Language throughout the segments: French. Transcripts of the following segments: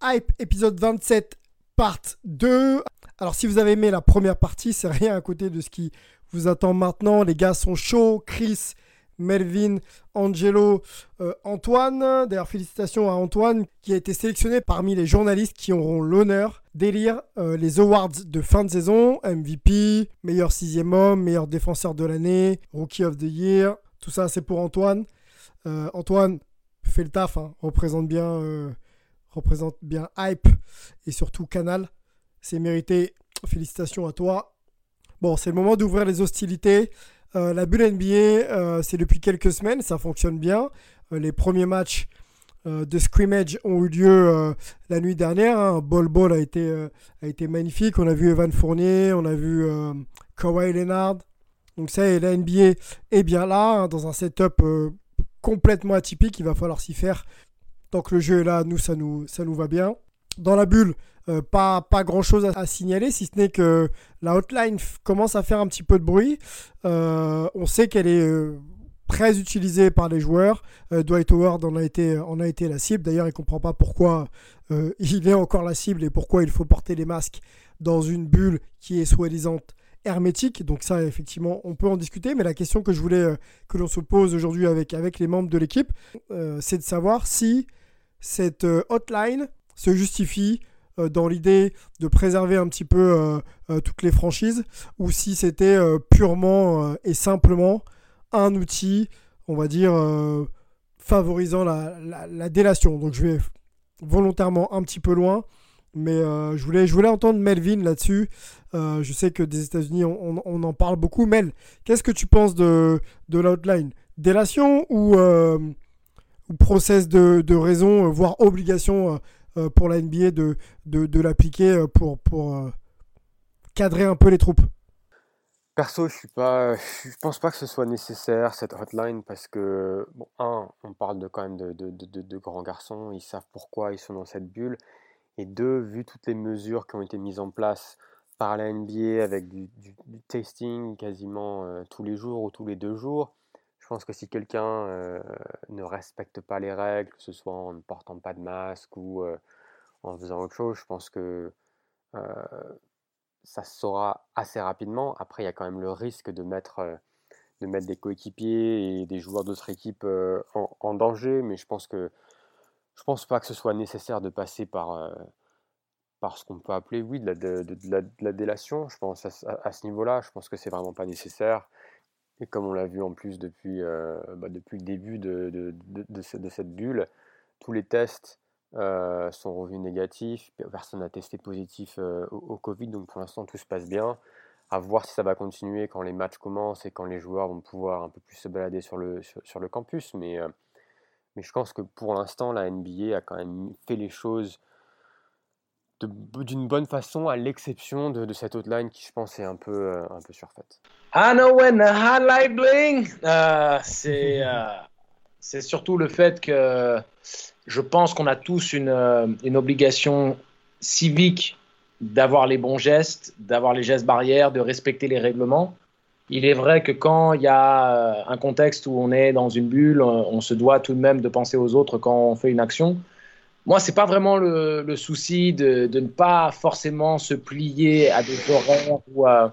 Hype épisode 27 part 2. Alors si vous avez aimé la première partie, c'est rien à côté de ce qui vous attend maintenant. Les gars sont chauds. Chris, Melvin, Angelo, euh, Antoine. D'ailleurs félicitations à Antoine qui a été sélectionné parmi les journalistes qui auront l'honneur d'élire euh, les awards de fin de saison. MVP, meilleur sixième homme, meilleur défenseur de l'année, Rookie of the Year. Tout ça c'est pour Antoine. Euh, Antoine, fais le taf, hein. représente bien... représente bien Hype et surtout Canal. C'est mérité. Félicitations à toi. Bon, c'est le moment d'ouvrir les hostilités. Euh, la bulle NBA, euh, c'est depuis quelques semaines, ça fonctionne bien. Euh, les premiers matchs de scrimmage ont eu lieu la nuit dernière. Hein. Ball Ball a été, a été magnifique. On a vu Evan Fournier, on a vu Kawhi Leonard. Donc ça, et la NBA est bien là, hein, dans un setup complètement atypique. Il va falloir s'y faire Tant que le jeu est là, nous, ça nous, ça nous va bien. Dans la bulle, euh, pas, pas grand chose à, signaler, si ce n'est que la hotline commence à faire un petit peu de bruit. Euh, on sait qu'elle est euh, très utilisée par les joueurs. Dwight Howard en a été, en a été la cible. D'ailleurs, il ne comprend pas pourquoi il est encore la cible et pourquoi il faut porter les masques dans une bulle qui est soi-disant hermétique. Donc ça, effectivement, on peut en discuter. Mais la question que je voulais que l'on se pose aujourd'hui avec, avec les membres de l'équipe, c'est de savoir si cette euh, hotline se justifie euh, dans l'idée de préserver un petit peu euh, toutes les franchises ou si c'était purement et simplement un outil, on va dire, favorisant la, la- la délation. Donc je vais volontairement un petit peu loin, mais je, voulais, je voulais entendre Melvin là-dessus. Je sais que des États-Unis, on, on- en parle beaucoup. Mel, qu'est-ce que tu penses de, de l'outline Délation ou process de, de raison, euh, voire obligation euh, euh, pour la NBA de, de, l'appliquer pour, pour cadrer un peu les troupes Perso, je suis pas, je pense pas que ce soit nécessaire cette hotline parce que, bon, un, on parle de quand même de, de, de, grands garçons, ils savent pourquoi ils sont dans cette bulle. Et deux, vu toutes les mesures qui ont été mises en place par la NBA avec du, du- du tasting quasiment tous les jours ou tous les deux jours, je pense que si quelqu'un ne respecte pas les règles, que ce soit en ne portant pas de masque ou en faisant autre chose, je pense que ça se saura assez rapidement. Après, il y a quand même le risque de mettre, de mettre des coéquipiers et des joueurs d'autres équipes en, danger, mais je pense que je pense pas que ce soit nécessaire de passer par, par ce qu'on peut appeler, oui, de la, de, la, délation. Je pense à- à ce niveau-là, je pense que c'est vraiment pas nécessaire. Et comme on l'a vu en plus depuis, euh, bah, depuis le début de, de, de- de ce- de cette bulle, tous les tests euh, sont revenus négatifs, personne n'a testé positif euh, au, Covid, donc pour l'instant tout se passe bien. À voir si ça va continuer quand les matchs commencent et quand les joueurs vont pouvoir un peu plus se balader sur le, sur, le campus. Mais, mais je pense que pour l'instant, la NBA a quand même fait les choses d'une bonne façon, à l'exception de, de cette hotline qui, je pense, est un peu, euh, un peu surfaite. I know when the highlight bling. Euh, c'est euh, c'est surtout le fait que je pense qu'on a tous une, une obligation civique d'avoir les bons gestes, d'avoir les gestes barrières, de respecter les règlements. Il est vrai que quand il y a un contexte où on est dans une bulle, on se doit tout de même de penser aux autres quand on fait une action. Moi, c'est pas vraiment le, souci de, de ne pas forcément se plier à des horaires ou à,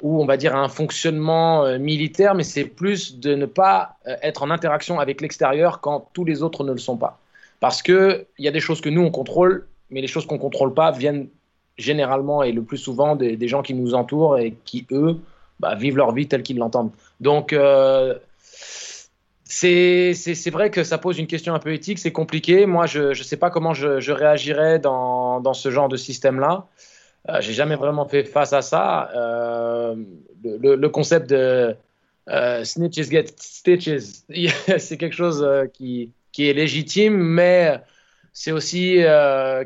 ou on va dire à un fonctionnement euh, militaire, mais c'est plus de ne pas euh, être en interaction avec l'extérieur quand tous les autres ne le sont pas. Parce que il y a des choses que nous on contrôle, mais les choses qu'on contrôle pas viennent généralement et le plus souvent des, des gens qui nous entourent et qui eux bah, vivent leur vie telle qu'ils l'entendent. Donc, euh, c'est vrai que ça pose une question un peu éthique, c'est compliqué. Moi, je ne sais pas comment je, je réagirais dans, dans, ce genre de système-là. Euh, J'ai jamais vraiment fait face à ça. Euh, le, le, concept de euh, snitches get stitches, c'est quelque chose euh, qui, qui, est légitime, mais c'est aussi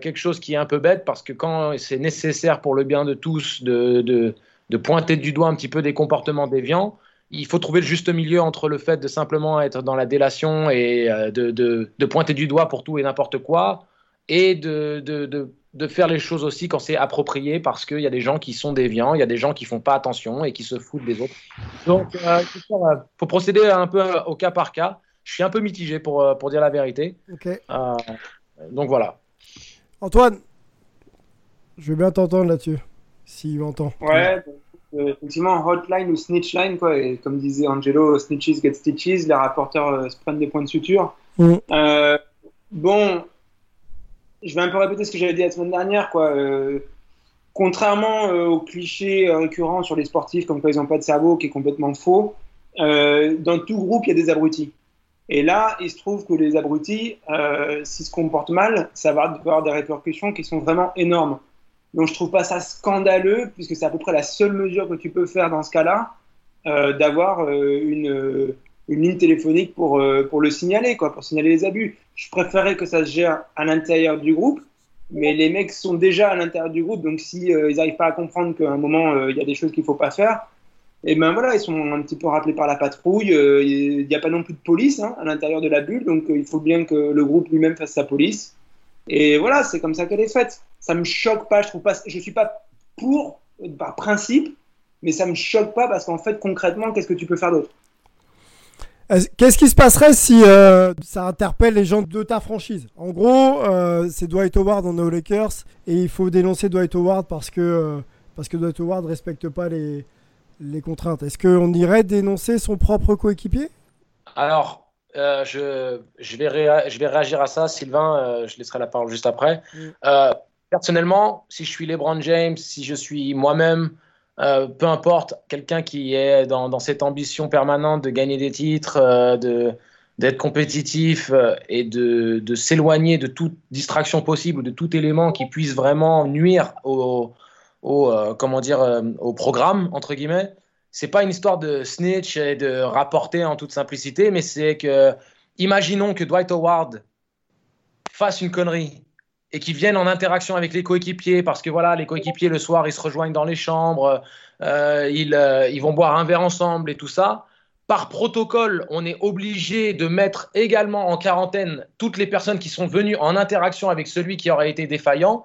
quelque chose qui est un peu bête parce que quand c'est nécessaire pour le bien de tous de, de, de, pointer du doigt un petit peu des comportements déviants, il faut trouver le juste milieu entre le fait de simplement être dans la délation et euh, de, de pointer du doigt pour tout et n'importe quoi et de, de, faire les choses aussi quand c'est approprié parce qu'il y a des gens qui sont déviants, il y a des gens qui font pas attention et qui se foutent des autres. Donc, il euh, faut procéder un peu au cas par cas. Je suis un peu mitigé pour, pour dire la vérité. Okay donc voilà. Antoine, je veux bien t'entendre là-dessus, s'il m'entend. Ouais, euh, effectivement, hotline ou snitchline, quoi. Et comme disait Angelo, snitches get stitches, les rapporteurs euh, se prennent des points de suture. Mm. Euh, bon, je vais un peu répéter ce que j'avais dit la semaine dernière, quoi. contrairement aux clichés récurrents sur les sportifs, comme quoi ils n'ont pas de cerveau, qui est complètement faux, dans tout groupe, il y a des abrutis. Et là, il se trouve que les abrutis, euh, s'ils se comportent mal, ça va avoir des répercussions qui sont vraiment énormes. Donc je trouve pas ça scandaleux, puisque c'est à peu près la seule mesure que tu peux faire dans ce cas-là, euh, d'avoir euh, une, ligne téléphonique pour, euh, pour le signaler, quoi, pour signaler les abus. Je préférerais que ça se gère à l'intérieur du groupe, mais les mecs sont déjà à l'intérieur du groupe, donc si ils n'arrivent pas à comprendre qu'à un moment il y a des choses qu'il faut pas faire, et ben voilà, ils sont un petit peu rappelés par la patrouille. Il n'y a pas non plus de police hein, à l'intérieur de la bulle, donc il faut bien que le groupe lui-même fasse sa police. Et voilà, c'est comme ça qu'elle est faite. Ça me choque pas, je trouve pas, je suis pas pour par principe, mais ça me choque pas parce qu'en fait concrètement, qu'est-ce que tu peux faire d'autre? Qu'est-ce qui se passerait si euh, ça interpelle les gens de ta franchise? En gros, c'est Dwight Howard en aux Lakers et il faut dénoncer Dwight Howard parce que parce que Dwight Howard respecte pas les les contraintes. Est-ce qu'on irait dénoncer son propre coéquipier? Alors, euh, je, je, vais je vais réagir à ça, Sylvain, euh, je laisserai la parole juste après. Mm. Euh, personnellement, si je suis LeBron James, si je suis moi-même, peu importe, quelqu'un qui est dans, cette ambition permanente de gagner des titres, de d'être compétitif et de, de s'éloigner de toute distraction possible, de tout élément qui puisse vraiment nuire au, au, euh, comment dire, euh, au programme, entre guillemets. C'est pas une histoire de snitch et de rapporter en toute simplicité, mais c'est que, imaginons que Dwight Howard fasse une connerie et qu'il vienne en interaction avec les coéquipiers, parce que voilà, les coéquipiers le soir, ils se rejoignent dans les chambres, euh, ils, ils vont boire un verre ensemble et tout ça. Par protocole, on est obligé de mettre également en quarantaine toutes les personnes qui sont venues en interaction avec celui qui aurait été défaillant.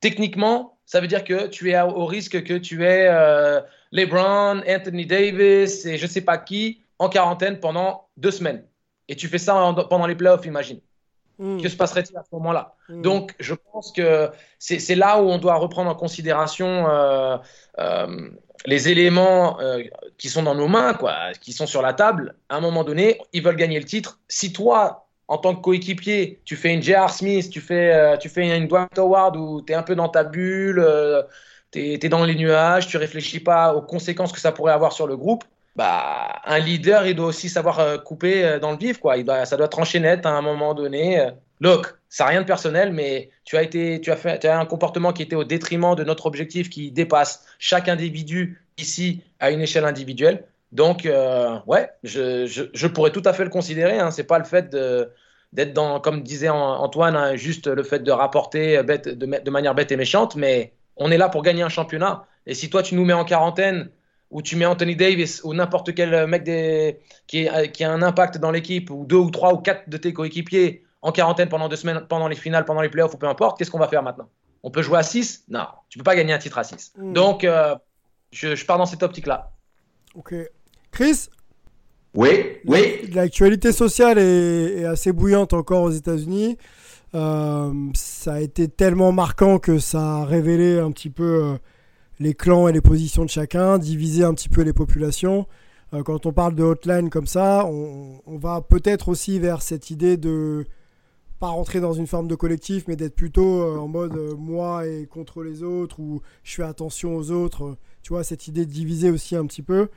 Techniquement, ça veut dire que tu es au risque que tu aies euh, LeBron, Anthony Davis et je ne sais pas qui en quarantaine pendant deux semaines. Et tu fais ça pendant les playoffs, imagine. Hmm. Que se passerait-il à ce moment-là hmm. Donc, je pense que c'est là où on doit reprendre en considération euh, euh, les éléments qui sont dans nos mains, quoi, qui sont sur la table. À un moment donné, ils veulent gagner le titre. Si toi, en tant que coéquipier, tu fais une J.R. Smith, tu fais, euh, tu fais une Dwight Howard où tu es un peu dans ta bulle, euh, tu es, dans les nuages, tu réfléchis pas aux conséquences que ça pourrait avoir sur le groupe, bah, un leader, il doit aussi savoir euh, couper dans le vif. Quoi. Il doit, ça doit trancher net à un moment donné. Look, ça n'a rien de personnel, mais tu as, été, tu, as fait, tu as un comportement qui était au détriment de notre objectif qui dépasse chaque individu ici à une échelle individuelle. Donc, euh, ouais, je, je, pourrais tout à fait le considérer. Hein. C'est pas le fait d'être dans, comme disait Antoine, hein, juste le fait de rapporter bête, de, de, manière bête et méchante, mais on est là pour gagner un championnat. Et si toi, tu nous mets en quarantaine, ou tu mets Anthony Davis, ou n'importe quel mec des, qui, qui, a un impact dans l'équipe, ou deux ou trois ou quatre de tes coéquipiers en quarantaine pendant deux semaines, pendant les finales, pendant les playoffs, ou peu importe, qu'est-ce qu'on va faire maintenant? On peut jouer à 6 Non, tu peux pas gagner un titre à 6. Mm. Donc, euh, je, je pars dans cette optique-là. Ok. Chris? Oui, oui. L'actualité sociale est, assez bouillante encore aux États-Unis. Euh, ça a été tellement marquant que ça a révélé un petit peu euh, les clans et les positions de chacun, divisé un petit peu les populations. Euh, quand on parle de hotline comme ça, on, va peut-être aussi vers cette idée de pas rentrer dans une forme de collectif, mais d'être plutôt en mode moi et contre les autres, ou je fais attention aux autres tu vois, cette idée de diviser aussi un petit peu.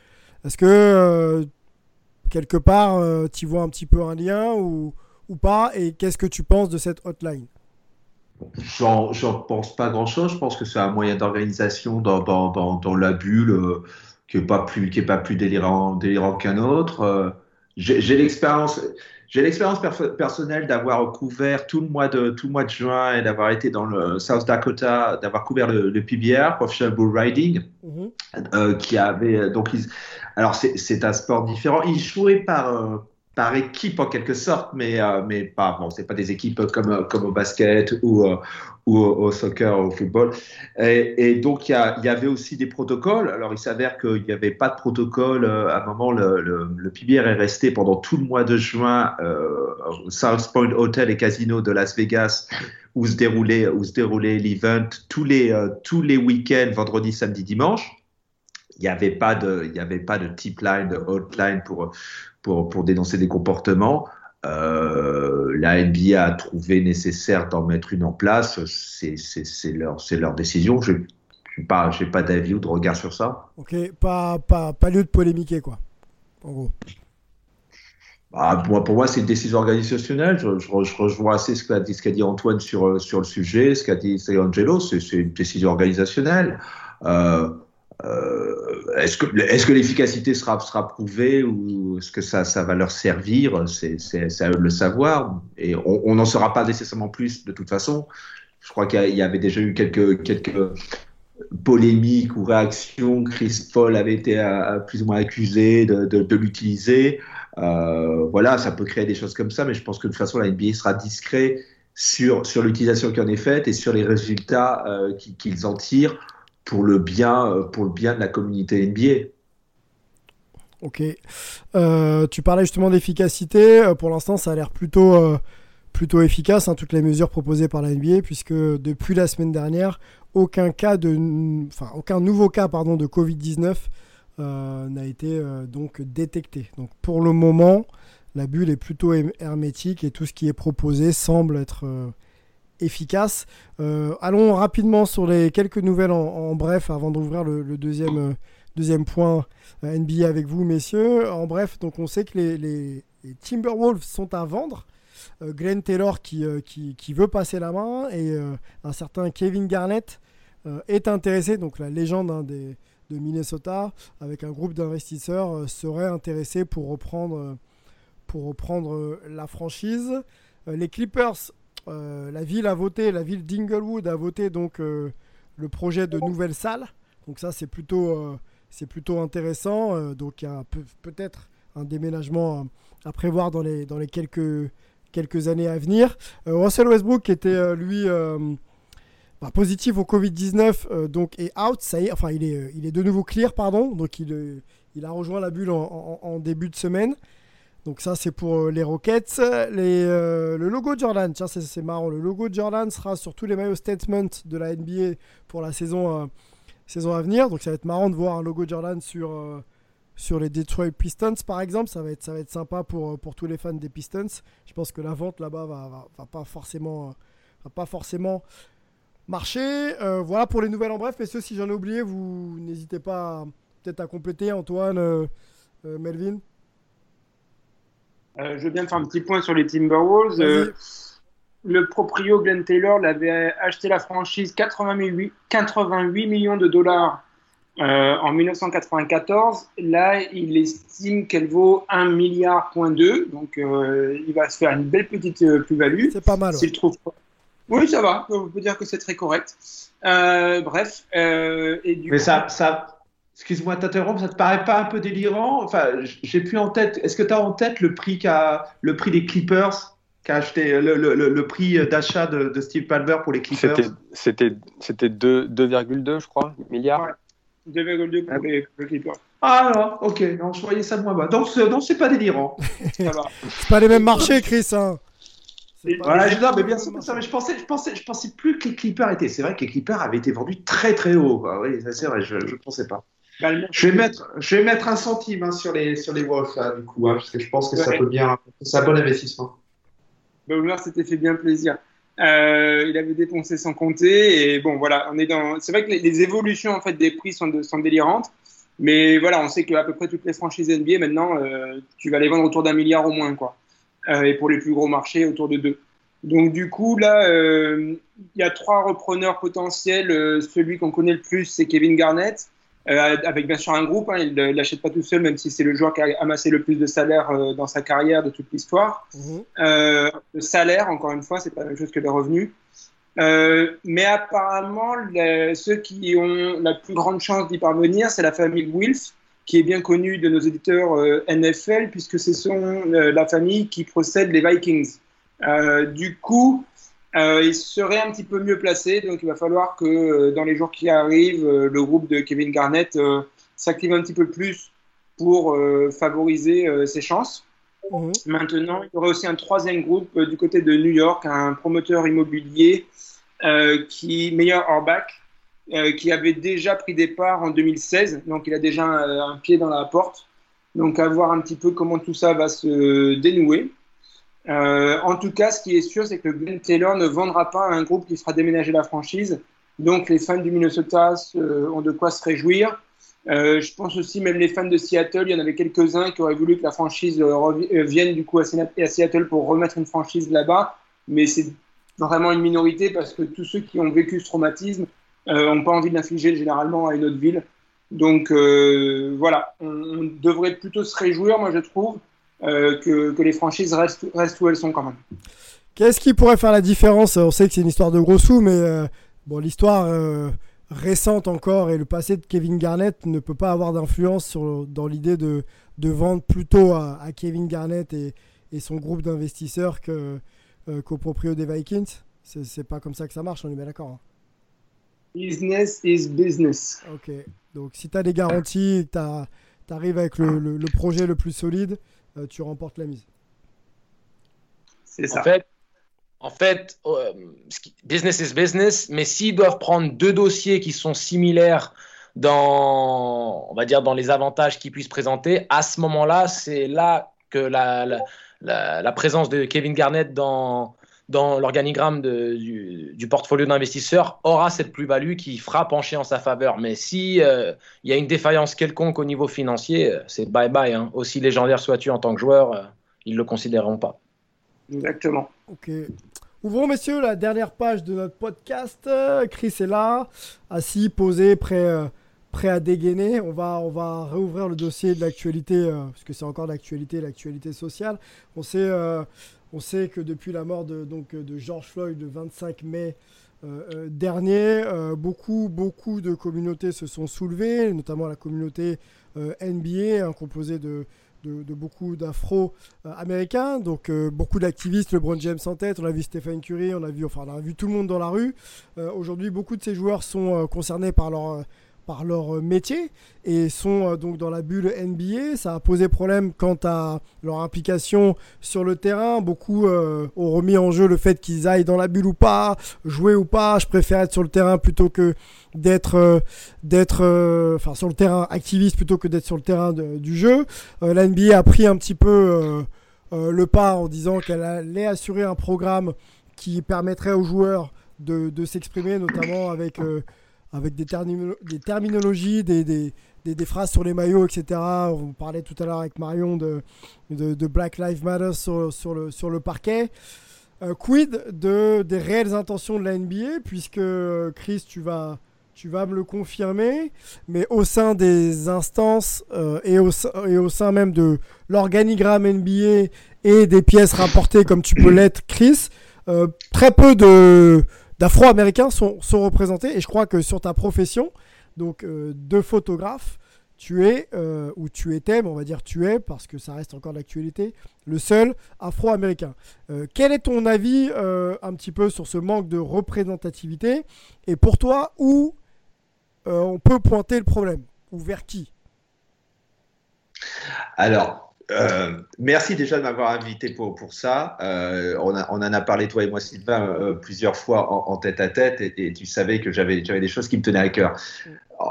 Est-ce que quelque part, tu vois un petit peu un lien ou, ou pas? Et qu'est-ce que tu penses de cette hotline? J'en pense pas grand-chose. Je pense que c'est un moyen d'organisation dans, dans, dans, dans, la bulle euh, qui n'est pas plus, qui est pas plus délirant, délirant qu'un autre. Euh, j'ai l'expérience. J'ai l'expérience personnelle d'avoir couvert tout le mois de tout le mois de juin et d'avoir été dans le South Dakota, d'avoir couvert le, le, PBR, Professional Bull Riding, mm-hmm. euh, qui avait donc ils, alors c'est un sport différent. Il jouait par par équipe en quelque sorte, mais, euh, mais pas, bon, c'est pas des équipes comme, comme au basket ou, euh, ou au, soccer au football. Et, donc, il y, avait aussi des protocoles. Alors, il s'avère qu'il n'y avait pas de protocole. Euh, à un moment, le, le, est resté pendant tout le mois de juin au South Point Hotel et Casino de Las Vegas où se déroulait, où se déroulait l'event tous les, tous les week-ends, vendredi, samedi, dimanche il n'y avait pas de, il y avait pas de tip line, de hotline pour, pour, pour dénoncer des comportements. Euh, la NBA a trouvé nécessaire d'en mettre une en place. C'est leur, leur décision. Je n'ai pas, pas d'avis ou de regard sur ça. Ok, pas, pas, pas lieu de polémiquer, quoi. En gros. Bah, pour, pour moi, c'est une décision organisationnelle. Je, je, rejoins assez ce qu'a dit, qu dit, Antoine sur, sur le sujet, ce qu'a dit Angelo. C'est une décision organisationnelle. Euh, est-ce que, l'efficacité sera, prouvée ou est-ce que ça, va leur servir? C'est, à eux de le savoir. Et on n'en saura pas nécessairement plus de toute façon. Je crois qu'il y avait déjà eu quelques, polémiques ou réactions. Chris Paul avait été à, plus ou moins accusé de, l'utiliser. Euh, voilà, ça peut créer des choses comme ça, mais je pense que de toute façon, la NBA sera discret sur, l'utilisation qui en est faite et sur les résultats euh, qu'ils en tirent pour le bien, euh, pour le bien de la communauté NBA. Ok. Euh, tu parlais justement d'efficacité. Euh, pour l'instant, ça a l'air plutôt, plutôt efficace, hein, toutes les mesures proposées par la NBA, puisque depuis la semaine dernière, aucun, cas de, enfin, aucun nouveau cas pardon, de Covid-19 n'a été donc détecté. Donc pour le moment, la bulle est plutôt hermétique et tout ce qui est proposé semble être efficace. Euh, allons rapidement sur les quelques nouvelles en, bref avant d'ouvrir le, deuxième, euh, deuxième point euh, NBA avec vous, messieurs. En bref, donc on sait que les, Timberwolves sont à vendre. Glenn Taylor qui, qui, veut passer la main et un certain Kevin Garnett est intéressé, donc la légende hein, de Minnesota, avec un groupe d'investisseurs, serait intéressé pour reprendre, pour reprendre la franchise. les Clippers euh, la ville a voté, la ville d'Inglewood a voté donc euh, le projet de nouvelle salle. Donc ça c'est plutôt, euh, c'est plutôt intéressant. donc il y a peut-être un déménagement à prévoir dans les, dans les quelques, quelques années à venir. Russell Westbrook était lui bah, positif au Covid-19 donc est out, ça y est, enfin il est, il est de nouveau clear pardon, donc il, il a rejoint la bulle en début de semaine. Donc ça c'est pour euh, les Rockets. Euh, le logo Jordan, tiens c'est marrant, le logo Jordan sera sur tous les maillots statement de la NBA pour la saison, euh, saison à venir. Donc ça va être marrant de voir un logo Jordan sur, sur les Detroit Pistons par exemple. Ça va être, ça va être sympa pour, pour tous les fans des Pistons. Je pense que la vente là-bas va, va, pas forcément, va pas forcément marcher. voilà pour les nouvelles en bref. Messieurs, si j'en ai oublié, vous n'hésitez pas peut-être à compléter. Antoine, Melvin euh, je veux bien faire un petit point sur les Timberwolves. Euh, le proprio Glenn Taylor l'avait acheté la franchise 88, 88 millions de dollars euh, en 1994. Là, il estime qu'elle vaut 1 milliard point Donc, il va se faire une belle petite plus-value. C'est pas mal. S'il trouve Oui, ça va. On peut dire que c'est très correct. bref. et du Mais ça, ça, Excuse-moi de t'interrompre, ça te paraît pas un peu délirant? Enfin, j'ai plus en tête. Est-ce que tu as en tête le prix, le prix des Clippers qu'a acheté le, le, le, prix d'achat de, de, Steve Palmer pour les Clippers? C'était 2,2 je crois milliards. 2,2 pour, les, Clippers. Ah non, ok, non, je voyais ça moins bas. Donc, non, c'est pas délirant. c'est pas les mêmes marchés, Chris. Hein. Voilà, je, non, mais bien sûr, mais je pensais, je pensais, je pensais plus que les Clippers étaient. C'est vrai que les Clippers avaient été vendus très très haut. Oui, c'est vrai, je ne pensais pas. Je vais mettre, je vais mettre un centime hein, sur les sur les Wolves là, du coup, hein, parce que je pense que ça peut bien, c'est un bon investissement. Omer, c'était fait bien plaisir. Euh, il avait dépensé sans compter. Et bon, voilà, on est dans. C'est vrai que les, évolutions en fait des prix sont, sont délirantes. Mais voilà, on sait qu'à peu près toutes les franchises NBA maintenant, euh, tu vas les vendre autour d'un milliard au moins, quoi. Euh, et pour les plus gros marchés, autour de deux. Donc du coup, là, euh, il y a trois repreneurs potentiels. Euh, celui qu'on connaît le plus, c'est Kevin Garnett, euh, avec bien sûr un groupe. Hein, il ne l'achète pas tout seul, même si c'est le joueur qui a amassé le plus de salaire dans sa carrière de toute l'histoire. Mhm. le salaire, encore une fois, c'est pas la même chose que les revenus. mais apparemment, les, ceux qui ont la plus grande chance d'y parvenir, c'est la famille Wilf, qui est bien connue de nos éditeurs NFL, puisque ce sont la famille qui procède les Vikings. Euh, du coup, euh, il serait un petit peu mieux placé, donc il va falloir que euh, dans les jours qui arrivent, le groupe de Kevin Garnett s'active un petit peu plus pour favoriser ses chances. Mhm. Maintenant, il y aurait aussi un troisième groupe du côté de New York, un promoteur immobilier qui, Meilleur Orbach, qui avait déjà pris des parts en 2016, donc il a déjà un, un, pied dans la porte. Donc à voir un petit peu comment tout ça va se dénouer. Euh, en tout cas, ce qui est sûr, c'est que Glenn Taylor ne vendra pas à un groupe qui fera déménager la franchise. Donc, les fans du Minnesota euh, ont de quoi se réjouir. Euh, je pense aussi, même les fans de Seattle, il y en avait quelques-uns qui auraient voulu que la franchise vienne du coup à Seattle pour remettre une franchise là-bas. Mais c'est vraiment une minorité parce que tous ceux qui ont vécu ce traumatisme n'ont pas envie de l'infliger généralement à une autre ville. Donc voilà, on, devrait plutôt se réjouir, moi je trouve, euh, que, les franchises restent, restent, où elles sont quand même. Qu'est-ce qui pourrait faire la différence? On sait que c'est une histoire de gros sous, mais euh, bon, l'histoire euh, récente encore et le passé de Kevin Garnett ne peut pas avoir d'influence dans l'idée de, de, vendre plutôt à, Kevin Garnett et, et son groupe d'investisseurs qu'au proprio des Vikings. C'est pas comme ça que ça marche, on est bien d'accord. Hein. Business is business. Ok, donc si tu as des garanties, tu arrives avec le, le, le, projet le plus solide, euh, tu remportes la mise. C'est ça. En fait, en fait euh, business is business, mais s'ils doivent prendre deux dossiers qui sont similaires dans, on va dire, dans les avantages qu'ils puissent présenter, à ce moment-là, c'est là que la, la, la, présence de Kevin Garnett dans, dans l'organigramme du, du, portfolio d'investisseurs aura cette plus-value qui fera pencher en sa faveur. Mais si euh, il y a une défaillance quelconque au niveau financier, euh, c'est bye bye. Hein. Aussi légendaire sois-tu en tant que joueur, euh, ils ne le considéreront pas. Exactement. Ok. Ouvrons, messieurs, la dernière page de notre podcast. Chris est là, assis, posé, prêt, prêt à dégainer. On va, on va réouvrir le dossier de l'actualité, parce que c'est encore l'actualité, l'actualité sociale. On sait on sait que depuis la mort de, donc, George Floyd le 25 mai euh, euh, dernier, euh, beaucoup, beaucoup de communautés se sont soulevées, notamment la communauté NBA, hein, composée de, de, beaucoup d'afro-américains, donc beaucoup d'activistes, LeBron James en tête, on a vu Stephen Curry, on a vu, enfin, on a vu tout le monde dans la rue. Aujourd'hui, beaucoup de ces joueurs sont concernés par leur par leur euh, métier et sont euh, donc dans la bulle NBA. Ça a posé problème quant à leur implication sur le terrain. Beaucoup euh, ont remis en jeu le fait qu'ils aillent dans la bulle ou pas, jouer ou pas. Je préfère être sur le terrain plutôt que d'être d'être enfin sur le terrain activiste plutôt que d'être sur le terrain du jeu. la NBA a pris un petit peu le pas en disant qu'elle allait assurer un programme qui permettrait aux joueurs de, de s'exprimer, notamment avec avec des, des terminologies, des, des, des, phrases sur les maillots, etc. On parlait tout à l'heure avec Marion de, de, Black Lives Matter sur, le, sur le parquet. Euh, quid de, des réelles intentions de la NBA, puisque Chris, tu vas, tu vas me le confirmer, mais au sein des instances euh, et, au, et au sein même de l'organigramme NBA et des pièces rapportées comme tu peux l'être, Chris, euh, très peu de d'Afro-Américains sont, représentés. Et je crois que sur ta profession, donc euh, de photographe, tu es, euh, ou tu étais, mais on va dire tu es, parce que ça reste encore d'actualité, le seul Afro-Américain. Euh, quel est ton avis un petit peu sur ce manque de représentativité? Et pour toi, où on peut pointer le problème? Ou vers qui? Alors, euh, merci déjà de m'avoir invité pour, pour ça. Euh, on, en a parlé, toi et moi, Sylvain, euh, plusieurs fois en, tête à tête, et, tu savais que j'avais des choses qui me tenaient à cœur.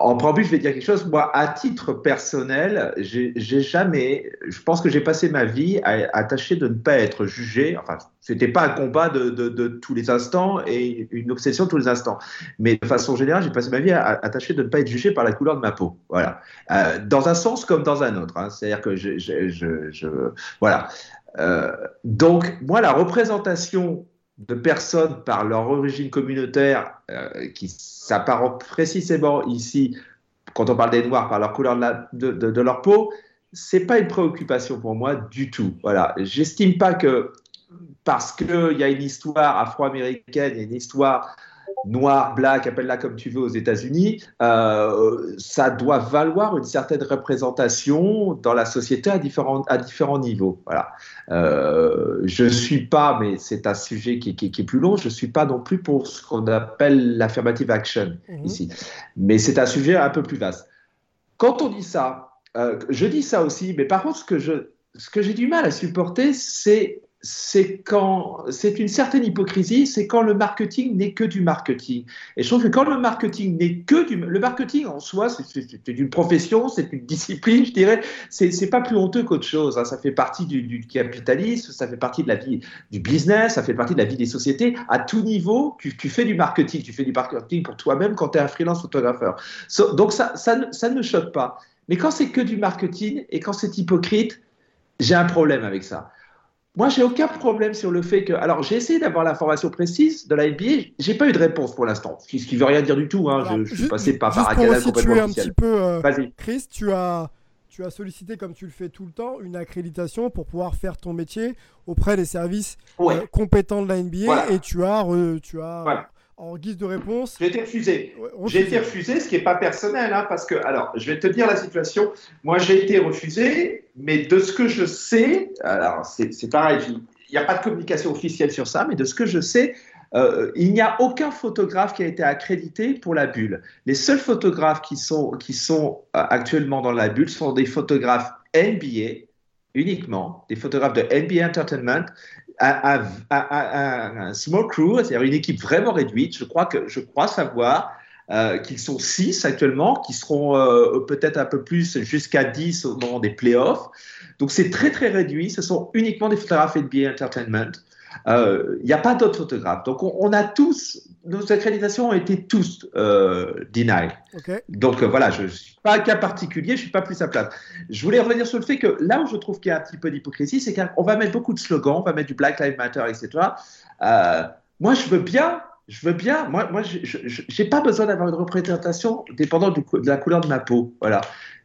En préambule, je vais dire quelque chose. Moi, à titre personnel, j'ai jamais. Je pense que j'ai passé ma vie à, à, tâcher de ne pas être jugé. Enfin, c'était pas un combat de, de, de, tous les instants et une obsession tous les instants. Mais de façon générale, j'ai passé ma vie à, à, tâcher de ne pas être jugé par la couleur de ma peau. Voilà. Euh, dans un sens comme dans un autre. Hein. C'est-à-dire que je, je, je, je voilà. Euh, donc, moi, la représentation de personnes par leur origine communautaire euh, qui s'apparentent précisément ici, quand on parle des Noirs, par leur couleur de, leur peau, c'est pas une préoccupation pour moi du tout. Voilà, j'estime pas que parce qu'il y a une histoire afro-américaine, il y a une histoire noir, black, appelle-la comme tu veux aux États-Unis, euh, ça doit valoir une certaine représentation dans la société à différents, à différents niveaux. Voilà. Euh, je ne suis pas, mais c'est un sujet qui, qui, qui, est plus long, je ne suis pas non plus pour ce qu'on appelle l'affirmative action mmh. ici. Mais c'est un sujet un peu plus vaste. Quand on dit ça, euh, je dis ça aussi, mais par contre, ce que je, ce que j'ai du mal à supporter, c'est c'est quand c'est une certaine hypocrisie, c'est quand le marketing n'est que du marketing. Et je trouve que quand le marketing n'est que du le marketing en soi, c'est une profession, c'est une discipline, je dirais. C'est pas plus honteux qu'autre chose. Hein. Ça fait partie du, capitalisme, ça fait partie de la vie du business, ça fait partie de la vie des sociétés. À tout niveau, tu, fais du marketing, tu fais du marketing pour toi-même quand tu es un freelance photographeur. Donc ça, ça, ça ne choque pas. Mais quand c'est que du marketing et quand c'est hypocrite, j'ai un problème avec ça. Moi, j'ai aucun problème sur le fait que. Alors, j'ai essayé d'avoir l'information précise de la NBA. J'ai pas eu de réponse pour l'instant, ce qui veut rien dire du tout. Hein. Alors, je, je, suis passé par, par un canal complètement un petit peu, euh, Chris, tu as, tu as sollicité, comme tu le fais tout le temps, une accréditation pour pouvoir faire ton métier auprès des services ouais. euh, compétents de la NBA voilà. et tu as, tu as voilà. En guise de réponse. J'ai été refusé. Ouais, j'ai été refusé, ce qui n'est pas personnel, hein, parce que, alors, je vais te dire la situation. Moi, j'ai été refusé, mais de ce que je sais, alors c'est pareil, il n'y a pas de communication officielle sur ça, mais de ce que je sais, euh, il n'y a aucun photographe qui a été accrédité pour la bulle. Les seuls photographes qui sont, qui sont euh, actuellement dans la bulle sont des photographes NBA uniquement, des photographes de NBA Entertainment, un, un, un, un small crew, c'est-à-dire une équipe vraiment réduite. Je crois, que, je crois savoir euh, qu'ils sont 6 actuellement, qui seront euh, peut-être un peu plus jusqu'à 10 au moment des playoffs. Donc c'est très très réduit. Ce sont uniquement des photographes NBA Entertainment. Il euh, n'y a pas d'autres photographes. Donc on, on, a tous, nos accréditations ont été tous euh, denied. Okay. Donc euh, voilà, je ne suis pas un cas particulier, je ne suis pas plus à place. Je voulais revenir sur le fait que là où je trouve qu'il y a un petit peu d'hypocrisie, c'est qu'on va mettre beaucoup de slogans, on va mettre du Black Lives Matter, etc. Euh, moi, je veux bien je veux bien. Moi, moi je n'ai pas besoin d'avoir une représentation dépendant du, de la couleur de ma peau. Voilà.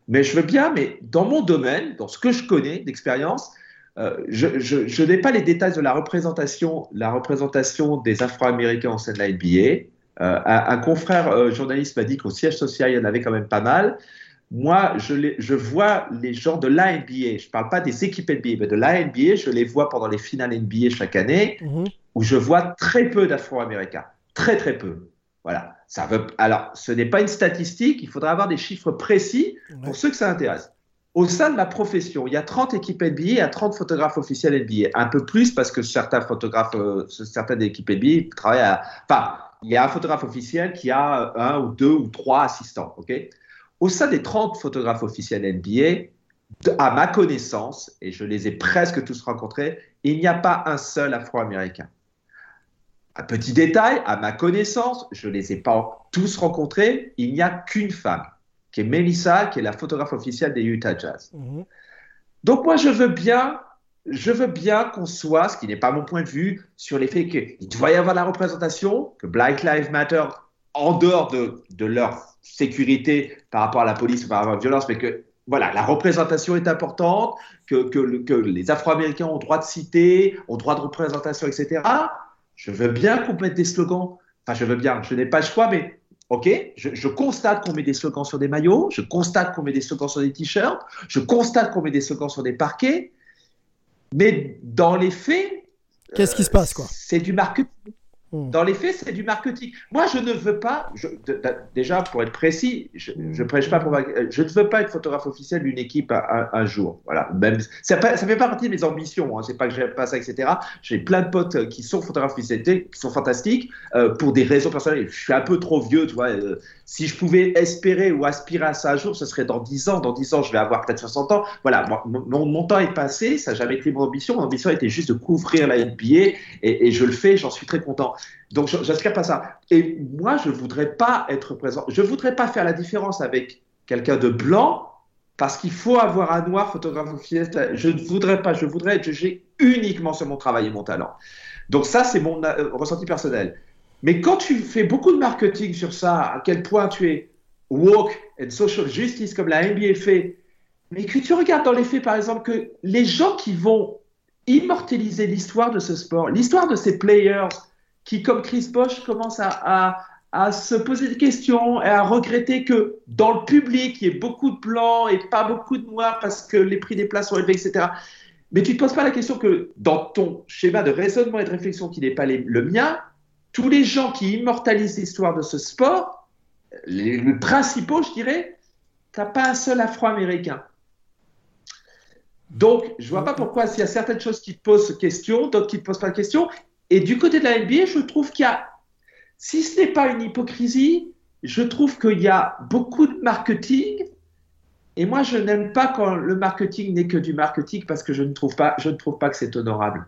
Mais je veux bien, mais dans mon domaine, dans ce que je connais d'expérience, euh, je, je, je n'ai pas les détails de la représentation, la représentation des Afro-Américains au sein de la NBA. Euh, un, un, confrère euh, journaliste m'a dit qu'au siège social, il y en avait quand même pas mal. Moi, je, les, je vois les gens de la NBA, je ne parle pas des équipes NBA, mais de la NBA, je les vois pendant les finales NBA chaque année, -hmm. où je vois très peu d'Afro-Américains. Très, très peu. Voilà. Ça veut... Alors, ce n'est pas une statistique, il faudra avoir des chiffres précis pour ceux que ça intéresse. Au sein de ma profession, il y a 30 équipes NBA, il y a 30 photographes officiels NBA. Un peu plus parce que certains photographes, euh, certaines équipes NBA travaillent à. Enfin, il y a un photographe officiel qui a un ou deux ou trois assistants. OK? Au sein des 30 photographes officiels NBA, à ma connaissance, et je les ai presque tous rencontrés, il n'y a pas un seul afro-américain. Un petit détail, à ma connaissance, je ne les ai pas tous rencontrés, il n'y a qu'une femme qui est Melissa, qui est la photographe officielle des Utah Jazz. -hmm. Donc moi, je veux bien, je veux bien qu'on soit, ce qui n'est pas mon point de vue, sur les faits qu'il doit y avoir la représentation, que Black Lives Matter, en dehors de, de leur sécurité par rapport à la police, par rapport à la violence, mais que voilà, la représentation est importante, que, que, que les Afro-Américains ont droit de citer, ont droit de représentation, etc. Je veux bien qu'on mette des slogans. Enfin, je veux bien, je n'ai pas le choix, mais OK, je, je constate qu'on met des slogans sur des maillots, je constate qu'on met des slogans sur des t-shirts, je constate qu'on met des slogans sur des parquets, mais dans les faits, qu'est-ce qui se passe quoi? C'est du marketing. Oh. Dans les faits, c'est du marketing. Moi, je ne veux pas, je- déjà pour être précis, je ne prêche pas pour ma- je ne veux pas être photographe officiel d'une équipe un, jour. Voilà. Même, ça, ne fait pas partie de mes ambitions. Hein. C'est pas que j'aime pas ça, etc. J'ai plein de potes qui sont photographes officiels, qui sont fantastiques euh, pour des raisons personnelles. Je suis un peu trop vieux, tu vois. euh, si je pouvais espérer ou aspirer à ça un jour, ce serait dans 10 ans. Dans 10 ans, je vais avoir peut-être 60 ans. Voilà, mon, mon- mon temps est passé. Ça n'a jamais été mon ambition. Mon ambition était juste de couvrir la NBA et, et je le fais. J'en suis très content. Donc, j'aspire pas ça. Et moi, je voudrais pas être présent. Je voudrais pas faire la différence avec quelqu'un de blanc parce qu'il faut avoir un noir photographe officiel. Je ne voudrais pas. Je voudrais être jugé uniquement sur mon travail et mon talent. Donc, ça, c'est mon euh, ressenti personnel. Mais quand tu fais beaucoup de marketing sur ça, à quel point tu es woke and social justice comme la NBA fait, mais que tu regardes dans les faits, par exemple, que les gens qui vont immortaliser l'histoire de ce sport, l'histoire de ces players qui, comme Chris Bosch, commencent à, se poser des questions et à regretter que dans le public, il y ait beaucoup de blancs et pas beaucoup de noirs parce que les prix des places sont élevés, etc. Mais tu ne te poses pas la question que dans ton schéma de raisonnement et de réflexion qui n'est pas le mien, tous les gens qui immortalisent l'histoire de ce sport, les, principaux, je dirais, tu n'as pas un seul afro-américain. Donc, je vois pas pourquoi s'il y a certaines choses qui te posent question, d'autres qui ne te posent pas de question. Et du côté de la NBA, je trouve qu'il y a, si ce n'est pas une hypocrisie, je trouve qu'il y a beaucoup de marketing. Et moi, je n'aime pas quand le marketing n'est que du marketing parce que je ne trouve pas, je ne trouve pas que c'est honorable.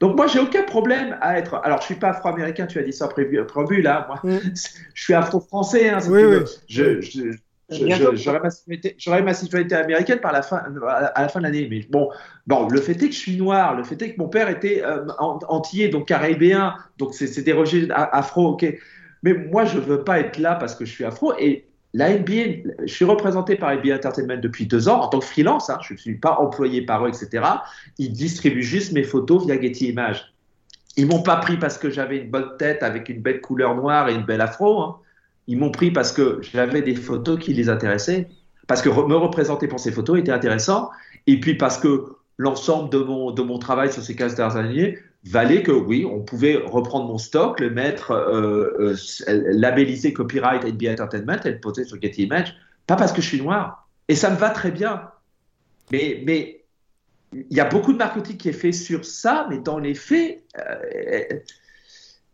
Donc moi, j'ai aucun problème à être. Alors, je suis pas afro-américain, tu as dit ça prévu- préambule, là. Moi, je suis afro-français. Hein, si Oui, oui. Je, je- j'aurai ma citoyenneté- j'aurai ma citoyenneté américaine par la fin, à la fin de l'année. Mais bon, bon, le fait est que je suis noir. Le fait est que mon père était euh, an- antillais, donc caribéen. Donc c'est des a- afro, ok. Mais moi, je veux pas être là parce que je suis afro. Et la NBA, je suis représenté par NBA Entertainment depuis deux ans en tant que freelance. hein. je ne suis pas employé par eux, etc. Ils distribuent juste mes photos via Getty Images. Ils m'ont pas pris parce que j'avais une bonne tête avec une belle couleur noire et une belle afro. hein. Ils m'ont pris parce que j'avais des photos qui les intéressaient, parce que me représenter pour ces photos était intéressant, et puis parce que l'ensemble de mon, de mon travail sur ces 15 dernières années valait que oui, on pouvait reprendre mon stock, le mettre euh, euh, labellisé copyright NBA Entertainment et le poser sur Getty Images, pas parce que je suis noir. Et ça me va très bien. Mais, mais il y a beaucoup de marketing qui est fait sur ça, mais dans les faits, euh,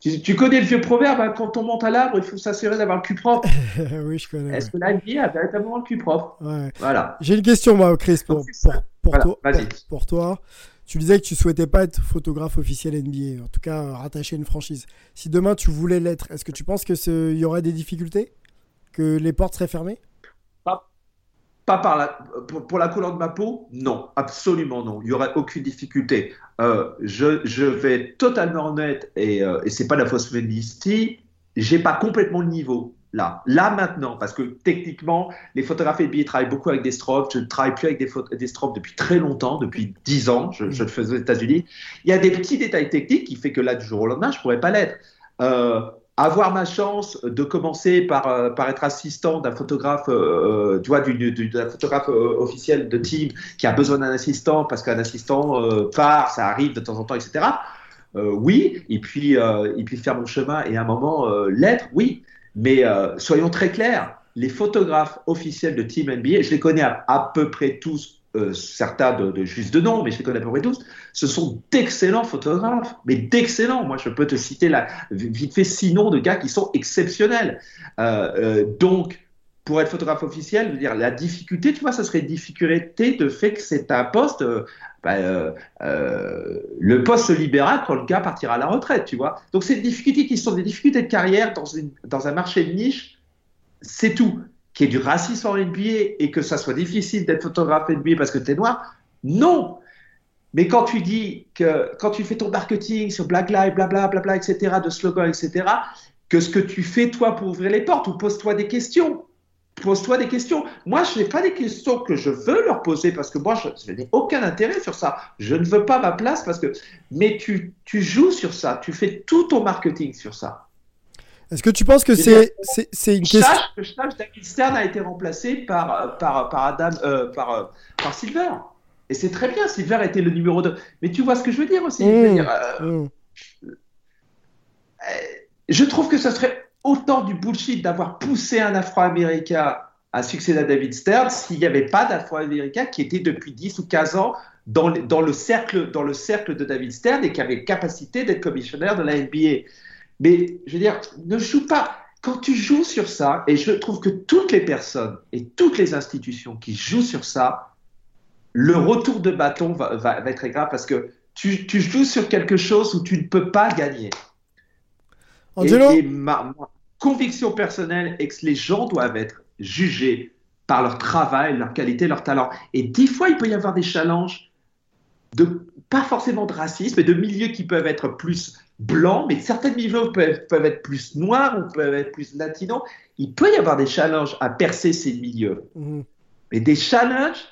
tu, tu connais le vieux proverbe, hein, quand on monte à l'arbre, il faut s'assurer d'avoir le cul propre. oui, je connais. Est-ce que la NBA a véritablement le cul propre? Ouais. Voilà. J'ai une question, moi, Chris, pour, pour, pour Voilà, toi, pour, toi. Tu disais que tu souhaitais pas être photographe officiel NBA, en tout cas euh, rattaché à une franchise. Si demain tu voulais l'être, est-ce que tu penses qu'il y aurait des difficultés? Que les portes seraient fermées? Pas, pas par la, pour, pour la couleur de ma peau, non, absolument non. Il n'y aurait aucune difficulté. Euh, je, vais totalement honnête et, euh, et c'est pas la fausse modestie. J'ai pas complètement le niveau là, là maintenant, parce que techniquement, les photographes NBA travaillent beaucoup avec des strobes. Je ne travaille plus avec des, des strobes depuis très longtemps, depuis 10 ans. Je, le faisais aux États-Unis. Il y a des petits détails techniques qui fait que là, du jour au lendemain, je pourrais pas l'être. Euh, avoir ma chance de commencer par, euh, par être assistant d'un photographe, euh, tu vois, du, du- du- d'un photographe euh, officiel de team qui a besoin d'un assistant parce qu'un assistant euh, part, ça arrive de temps en temps, etc. Euh, oui, et puis, euh, et puis faire mon chemin et à un moment euh, l'être, oui. Mais euh, soyons très clairs, les photographes officiels de Team NBA, je les connais à, à peu près tous, euh, certains de, juste de nom, mais je les connais à peu près tous, ce sont d'excellents photographes, mais d'excellents. Moi, je peux te citer vite fait six noms de gars qui sont exceptionnels. Euh, euh, donc, pour être photographe officiel, je veux dire, la difficulté, tu vois, ça serait une difficulté de fait que c'est un poste, bah, le poste se libérera quand le gars partira à la retraite, tu vois. Donc, c'est des difficultés qui sont des difficultés de carrière dans un marché de niche, c'est tout. Qu'il y ait du racisme en NBA et que ça soit difficile d'être photographe NBA parce que tu es noir, non. Mais quand tu dis que quand tu fais ton marketing sur Black Lives, blabla, blabla, etc., de slogans, etc., que ce que tu fais toi pour ouvrir les portes ou pose-toi des questions. Pose-toi des questions. Moi, je n'ai pas des questions que je veux leur poser parce que moi, je, n'ai aucun intérêt sur ça. Je ne veux pas ma place parce que. Mais tu joues sur ça. Tu fais tout ton marketing sur ça. Est-ce que tu penses que c'est une Je question que je sache, David Stern a été remplacé par, par, par Adam, euh, par, euh, par Silver. Et c'est très bien, Silver était le numéro 2. Mais tu vois ce que je veux dire aussi je veux Mmh, dire, euh, mmh. je trouve que ce serait autant du bullshit d'avoir poussé un Afro-Américain à succéder à David Stern s'il n'y avait pas d'Afro-Américain qui était depuis 10 ou 15 ans dans le, dans, le cercle, dans le cercle de David Stern et qui avait capacité d'être commissionnaire de la NBA. Mais je veux dire, ne joue pas. Quand tu joues sur ça, et je trouve que toutes les personnes et toutes les institutions qui jouent sur ça, le retour de bâton va, va, être très grave parce que tu, tu, joues sur quelque chose où tu ne peux pas gagner. Angelo et, et ma, ma, conviction personnelle est que les gens doivent être jugés par leur travail, leur qualité, leur talent. Et des fois, il peut y avoir des challenges de pas forcément de racisme, mais de milieux qui peuvent être plus blancs, mais certains milieux peuvent, peuvent, être plus noirs ou peuvent être plus latinos. Il peut y avoir des challenges à percer ces milieux. Mmh. Mais des challenges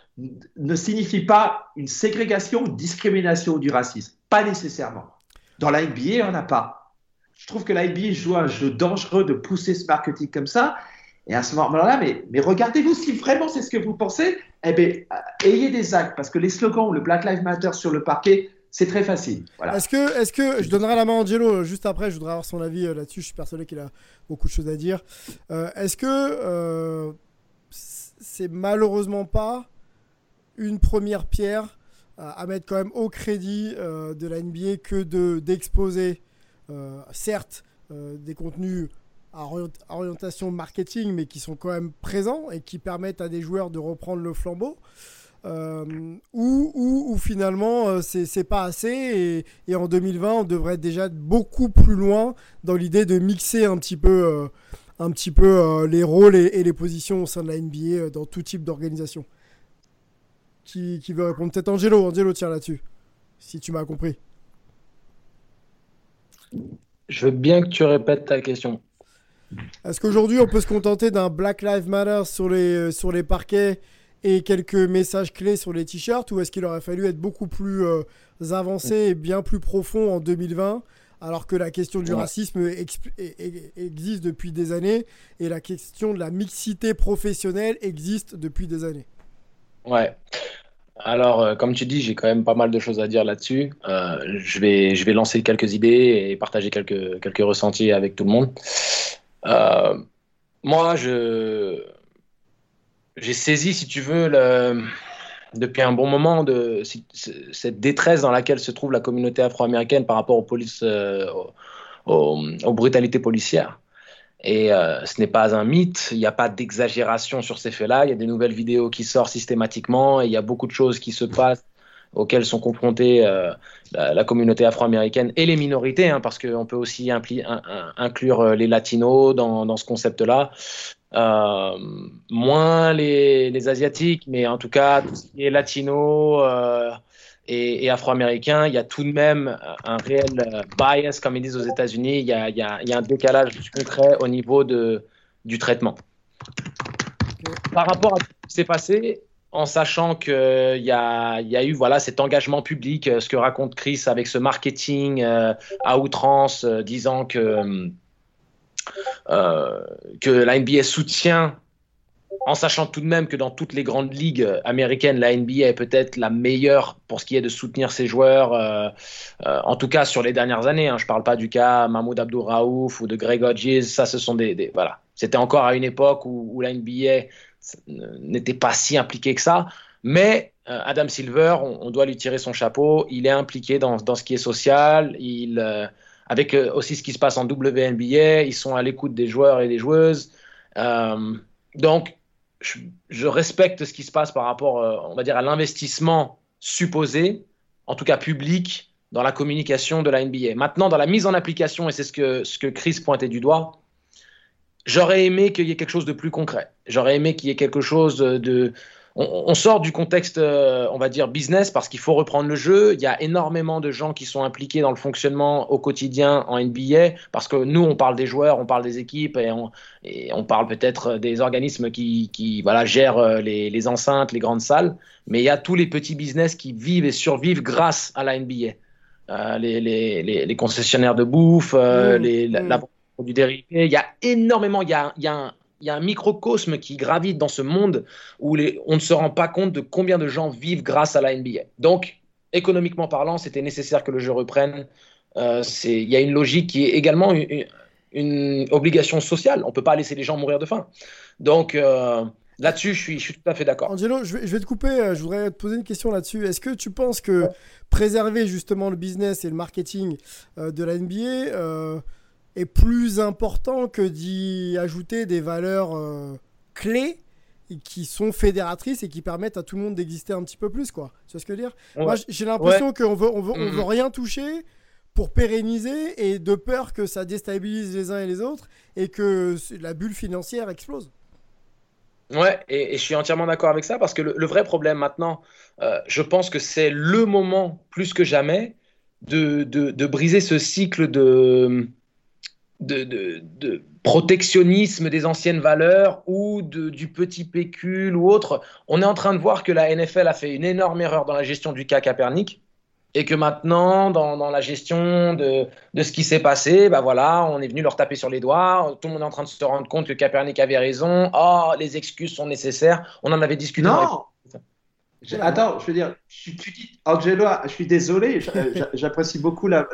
ne signifient pas une ségrégation, une discrimination du racisme. Pas nécessairement. Dans la NBA, il n'y en a pas. Je trouve que la NBA joue un jeu dangereux de pousser ce marketing comme ça. Et à ce moment-là, mais, mais regardez-vous, si vraiment c'est ce que vous pensez, eh bien, ayez des actes, parce que les slogans, le Black Lives Matter sur le parquet, c'est très facile. Voilà. Est-ce que, est que, je donnerai la main à Angelo juste après, je voudrais avoir son avis euh, là-dessus, je suis persuadé qu'il a beaucoup de choses à dire. Euh, est-ce que euh, c'est malheureusement pas une première pierre à mettre quand même au crédit de la NBA que de, d'exposer, certes, des contenus à orientation marketing, mais qui sont quand même présents et qui permettent à des joueurs de reprendre le flambeau. Euh, ou, ou, ou, finalement euh, c'est pas assez et, et, en 2020 on devrait être déjà beaucoup plus loin dans l'idée de mixer un petit peu, euh, un petit peu euh, les rôles et, et, les positions au sein de la NBA dans tout type d'organisation. Qui, qui, veut répondre? Peut-être Angelo, Angelo tiens là-dessus, si tu m'as compris. Je veux bien que tu répètes ta question. Est-ce qu'aujourd'hui, on peut se contenter d'un Black Lives Matter sur les, sur les parquets et quelques messages clés sur les t-shirts ou est-ce qu'il aurait fallu être beaucoup plus euh, avancé et bien plus profond en 2020 alors que la question du ouais. racisme existe depuis des années et la question de la mixité professionnelle existe depuis des années? Ouais. Alors, euh, comme tu dis, j'ai quand même pas mal de choses à dire là-dessus. Euh, je, vais, je vais lancer quelques idées et partager quelques, quelques ressentis avec tout le monde. Euh, moi, je j'ai saisi, si tu veux, le, depuis un bon moment, de, cette détresse dans laquelle se trouve la communauté afro-américaine par rapport aux, polices, euh, aux, brutalités policières. Et euh, ce n'est pas un mythe, il n'y a pas d'exagération sur ces faits-là, il y a des nouvelles vidéos qui sortent systématiquement, et il y a beaucoup de choses qui se passent auxquelles sont confrontées euh, la, communauté afro-américaine et les minorités, hein, parce qu'on peut aussi inclure les latinos dans ce concept-là. Euh, moins les, asiatiques, mais en tout cas, tout ce qui est latino euh, et, afro-américain, il y a tout de même un réel bias, comme ils disent aux États-Unis. Il, y a un décalage concret au niveau du traitement. Par rapport à ce qui s'est passé, en sachant qu'il euh, y, a, y a eu voilà, cet engagement public, euh, ce que raconte Chris avec ce marketing euh, à outrance, euh, disant que, euh, que la NBA soutient, en sachant tout de même que dans toutes les grandes ligues américaines, la NBA est peut-être la meilleure pour ce qui est de soutenir ses joueurs, euh, en tout cas sur les dernières années. Hein. Je ne parle pas du cas Mahmoud Abdou Raouf ou de Greg Hodges, ça ce sont des... voilà. C'était encore à une époque où, la NBA n'était pas si impliqué que ça. Mais euh, Adam Silver, on, on, doit lui tirer son chapeau. Il est impliqué dans, dans ce qui est social. Il, euh, avec euh, aussi ce qui se passe en WNBA, ils sont à l'écoute des joueurs et des joueuses. Euh, donc, je, respecte ce qui se passe par rapport, euh, on va dire, à l'investissement supposé, en tout cas public, dans la communication de la NBA. Maintenant, dans la mise en application, et c'est ce que, ce que Chris pointait du doigt, J'aurais aimé qu'il y ait quelque chose de plus concret. J'aurais aimé qu'il y ait quelque chose de. On, on sort du contexte, euh, on va dire, business parce qu'il faut reprendre le jeu. Il y a énormément de gens qui sont impliqués dans le fonctionnement au quotidien en NBA parce que nous, on parle des joueurs, on parle des équipes et on, et on parle peut-être des organismes qui, qui voilà, gèrent euh, les, les, enceintes, les grandes salles. Mais il y a tous les petits business qui vivent et survivent grâce à la NBA. Euh, les, les, les, concessionnaires de bouffe, euh, mmh, la, mmh. la produits dérivés. Il y a énormément, il y a, il y a un, y a un microcosme qui gravite dans ce monde où les, on ne se rend pas compte de combien de gens vivent grâce à la NBA. Donc, économiquement parlant, c'était nécessaire que le jeu reprenne. Euh, Il y a une logique qui est également une, une obligation sociale. On ne peut pas laisser les gens mourir de faim. Donc euh, là-dessus, je suis, je suis tout à fait d'accord. Angelo, je vais, je vais te couper. euh, Je voudrais te poser une question là-dessus. Est-ce que tu penses que préserver justement le business et le marketing euh, de la NBA euh, est plus important que d'y ajouter des valeurs euh, clés qui sont fédératrices et qui permettent à tout le monde d'exister un petit peu plus, quoi. Tu vois ce que je veux dire? Ouais. Moi, j'ai l'impression Ouais. qu'on veut, on veut, on veut rien toucher pour pérenniser et de peur que ça déstabilise les uns et les autres et que la bulle financière explose. Ouais, et, et je suis entièrement d'accord avec ça parce que le, le vrai problème maintenant, euh, je pense que c'est le moment plus que jamais de, de, de briser ce cycle de, de, protectionnisme des anciennes valeurs ou de, du petit pécule ou autre. On est en train de voir que la NFL a fait une énorme erreur dans la gestion du cas Kaepernick et que maintenant, dans, la gestion de, de ce qui s'est passé, bah voilà, on est venu leur taper sur les doigts. Tout le monde est en train de se rendre compte que Kaepernick avait raison. Oh, les excuses sont nécessaires. On en avait discuté. Non Attends, je veux dire, Angelo, je suis désolé, j'a- j'a- j'apprécie beaucoup la,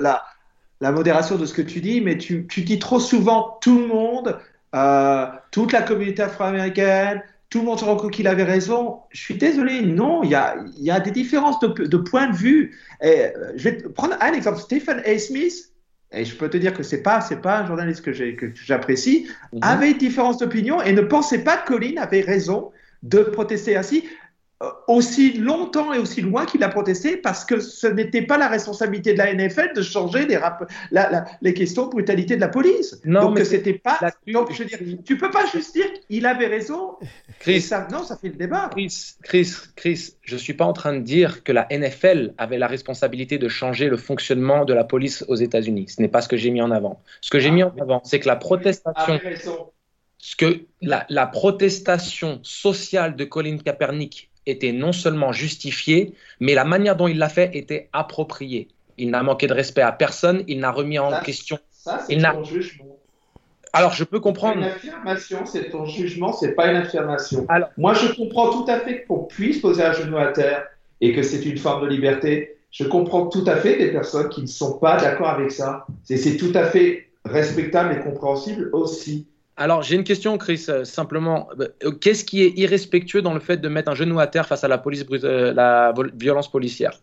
la modération de ce que tu dis, mais tu, tu dis trop souvent tout le monde, euh, toute la communauté afro-américaine, tout le monde se rend compte qu'il avait raison. Je suis désolé, non, il y a, il y a des différences de, de point de vue. Et, euh, je vais te prendre un exemple, Stephen A. Smith, et je peux te dire que c'est pas, c'est pas un journaliste que j'apprécie, Mhm. avait une différence d'opinion et ne pensait pas que Colin avait raison de protester ainsi aussi longtemps et aussi loin qu'il a protesté parce que ce n'était pas la responsabilité de la NFL de changer les, rap- la- la- les questions de brutalité de la police. Non, donc mais c'était pas. Donc je veux dire, tu peux pas juste dire qu'il avait raison. Chris, ça, non, ça fait le débat. Chris, Chris, Chris, je suis pas en train de dire que la NFL avait la responsabilité de changer le fonctionnement de la police aux États-Unis. Ce n'est pas ce que j'ai mis en avant. Ce que j'ai mis en avant, c'est que la protestation, ce que la, la protestation sociale de Colin Kaepernick était non seulement justifiée, mais la manière dont il l'a fait était appropriée. Il n'a manqué de respect à personne, il n'a remis en Ça, question. Ça, c'est Il n'a- ton jugement. Alors, je peux Une comprendre. affirmation, c'est ton jugement, c'est pas une affirmation. Alors- Moi, je comprends tout à fait qu'on puisse poser un genou à terre et que c'est une forme de liberté. Je comprends tout à fait des personnes qui ne sont pas d'accord avec ça. C'est tout à fait respectable et compréhensible aussi. Alors, j'ai une question, Chris, euh, simplement. Euh, Qu'est-ce qui est irrespectueux dans le fait de mettre un genou à terre face à la, police, brut- euh, la violence policière?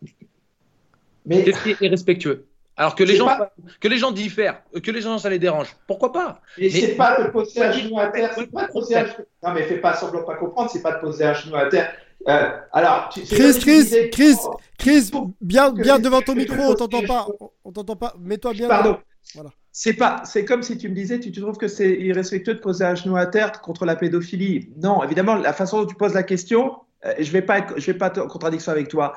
Mais Qu'est-ce qui est irrespectueux? Alors que les, gens, pas- que les gens diffèrent, que les gens, ça les dérange. Pourquoi pas? Mais Mais- c'est pas de poser un genou à terre, Ouais, c'est pas de poser un genou. Non, mais fais pas semblant de pas comprendre, c'est pas de poser un genou à terre. Euh, alors, tu, Chris, Chris, disais- Chris, Oh, Chris, bien, devant ton micro, on t'entend pas. On- On t'entend pas. Mets-toi bien. Pardon. Voilà. C'est pas, c'est comme si tu me disais, tu, tu trouves que c'est irrespectueux de poser un genou à terre contre la pédophilie. Non, évidemment, la façon dont tu poses la question, euh, je vais pas, je vais pas être en contradiction avec toi.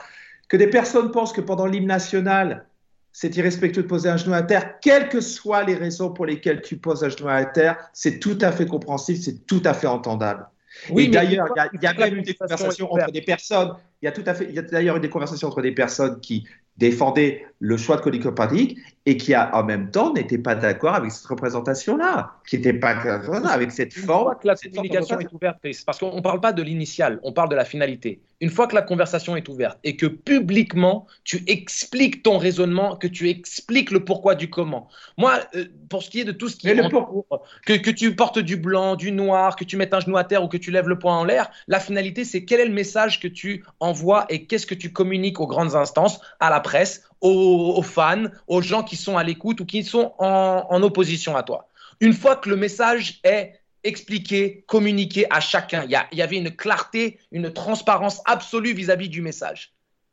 Que des personnes pensent que pendant l'hymne national, c'est irrespectueux de poser un genou à terre, quelles que soient les raisons pour lesquelles tu poses un genou à terre, c'est tout à fait compréhensible, c'est tout à fait entendable. Oui, et d'ailleurs, il y a, y a même eu des conversations entre des personnes. Il y a tout à fait, il y a d'ailleurs eu des conversations entre des personnes qui défendaient le choix de Colin Kaepernick et qui, a, en même temps, n'étaient pas d'accord avec cette représentation-là, qui n'étaient pas d'accord avec cette forme. fois que la cette communication est ouverte, Chris, parce qu'on ne parle pas de l'initial, on parle de la finalité. Une fois que la conversation est ouverte et que publiquement, tu expliques ton raisonnement, que tu expliques le pourquoi du comment. Moi, euh, pour ce qui est de tout ce qui Mais est le entoure, que, que tu portes du blanc, du noir, que tu mettes un genou à terre ou que tu lèves le poing en l'air, la finalité, c'est quel est le message que tu envoies et qu'est-ce que tu communiques aux grandes instances, à la presse, aux, aux fans, aux gens qui sont à l'écoute ou qui sont en, en opposition à toi. Une fois que le message est expliqué, communiqué à chacun, il y, a- il y avait une clarté, une transparence absolue vis-à-vis du message.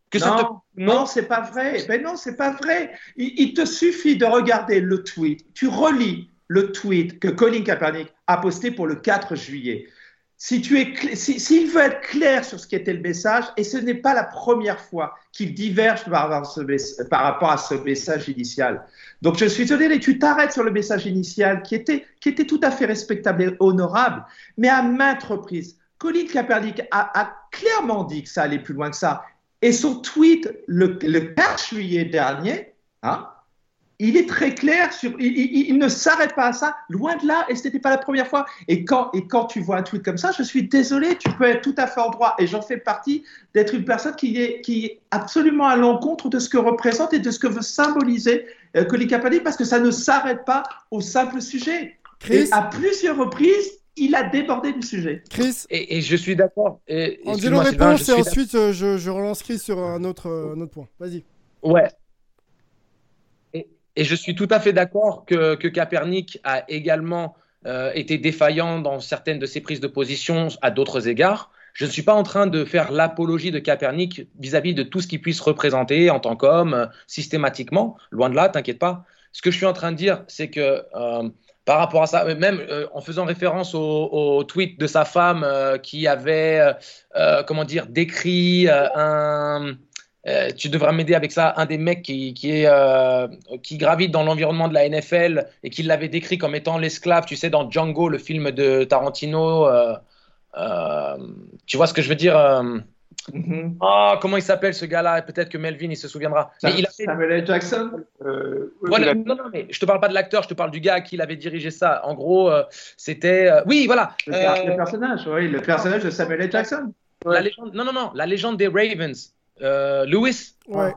Que ça te- Non, non, c'est pas vrai. Ben non, c'est pas vrai. Il, il te suffit de regarder le tweet. Tu relis le tweet que Colin Kaepernick a posté pour le 4 juillet. Si tu es, cl- si- s'il veut être clair sur ce qu'était le message, et ce n'est pas la première fois qu'il diverge par rapport, à ce message initial. Donc je suis désolé, tu t'arrêtes sur le message initial qui était, tout à fait respectable et honorable, mais à maintes reprises, Colin Kaepernick a, a clairement dit que ça allait plus loin que ça. Et son tweet le, le 4 juillet dernier, hein, il est très clair sur. Il, il- il ne s'arrête pas à ça, loin de là, et ce n'était pas la première fois. Et quand, et quand tu vois un tweet comme ça, je suis désolé, tu peux être tout à fait en droit, et j'en fais partie, d'être une personne qui est, qui est absolument à l'encontre de ce que représente et de ce que veut symboliser euh, Colin Kaepernick, parce que ça ne s'arrête pas au simple sujet. Chris Et à plusieurs reprises, il a débordé du sujet. Chris Et, et je suis d'accord. Et- Angelo excuse-moi, Sylvain, réponse je et ensuite euh, je, je relance Chris sur un autre, euh, un autre point. Vas-y. Ouais. Et, je suis tout à fait d'accord que, que a également euh, été défaillant dans certaines de ses prises de position à d'autres égards. Je ne suis pas en train de faire l'apologie de Kaepernick vis-à-vis de tout ce qu'il puisse représenter en tant qu'homme euh, systématiquement. Loin de là, t'inquiète pas. Ce que je suis en train de dire, c'est que euh, par rapport à ça, même en faisant référence au, tweet de sa femme qui avait, comment dire, décrit un, euh, tu devras m'aider avec ça. Un des mecs qui, qui, est, euh, qui gravite dans l'environnement de la NFL et qui l'avait décrit comme étant l'esclave, tu sais, dans Django, le film de Tarantino. euh, tu vois ce que je veux dire euh, Ah, comment il s'appelle ce gars-là? Peut-être que Melvin il se souviendra. Mais il a fait- Samuel. Jackson voilà, non, non, mais je te parle pas de l'acteur, je te parle du gars à qui il avait dirigé ça. En gros, c'était. oui, voilà. le, personnage, oui, le personnage de Samuel L. Jackson. la légende, non, non, non, la légende des Ravens. Euh, Lewis Ouais.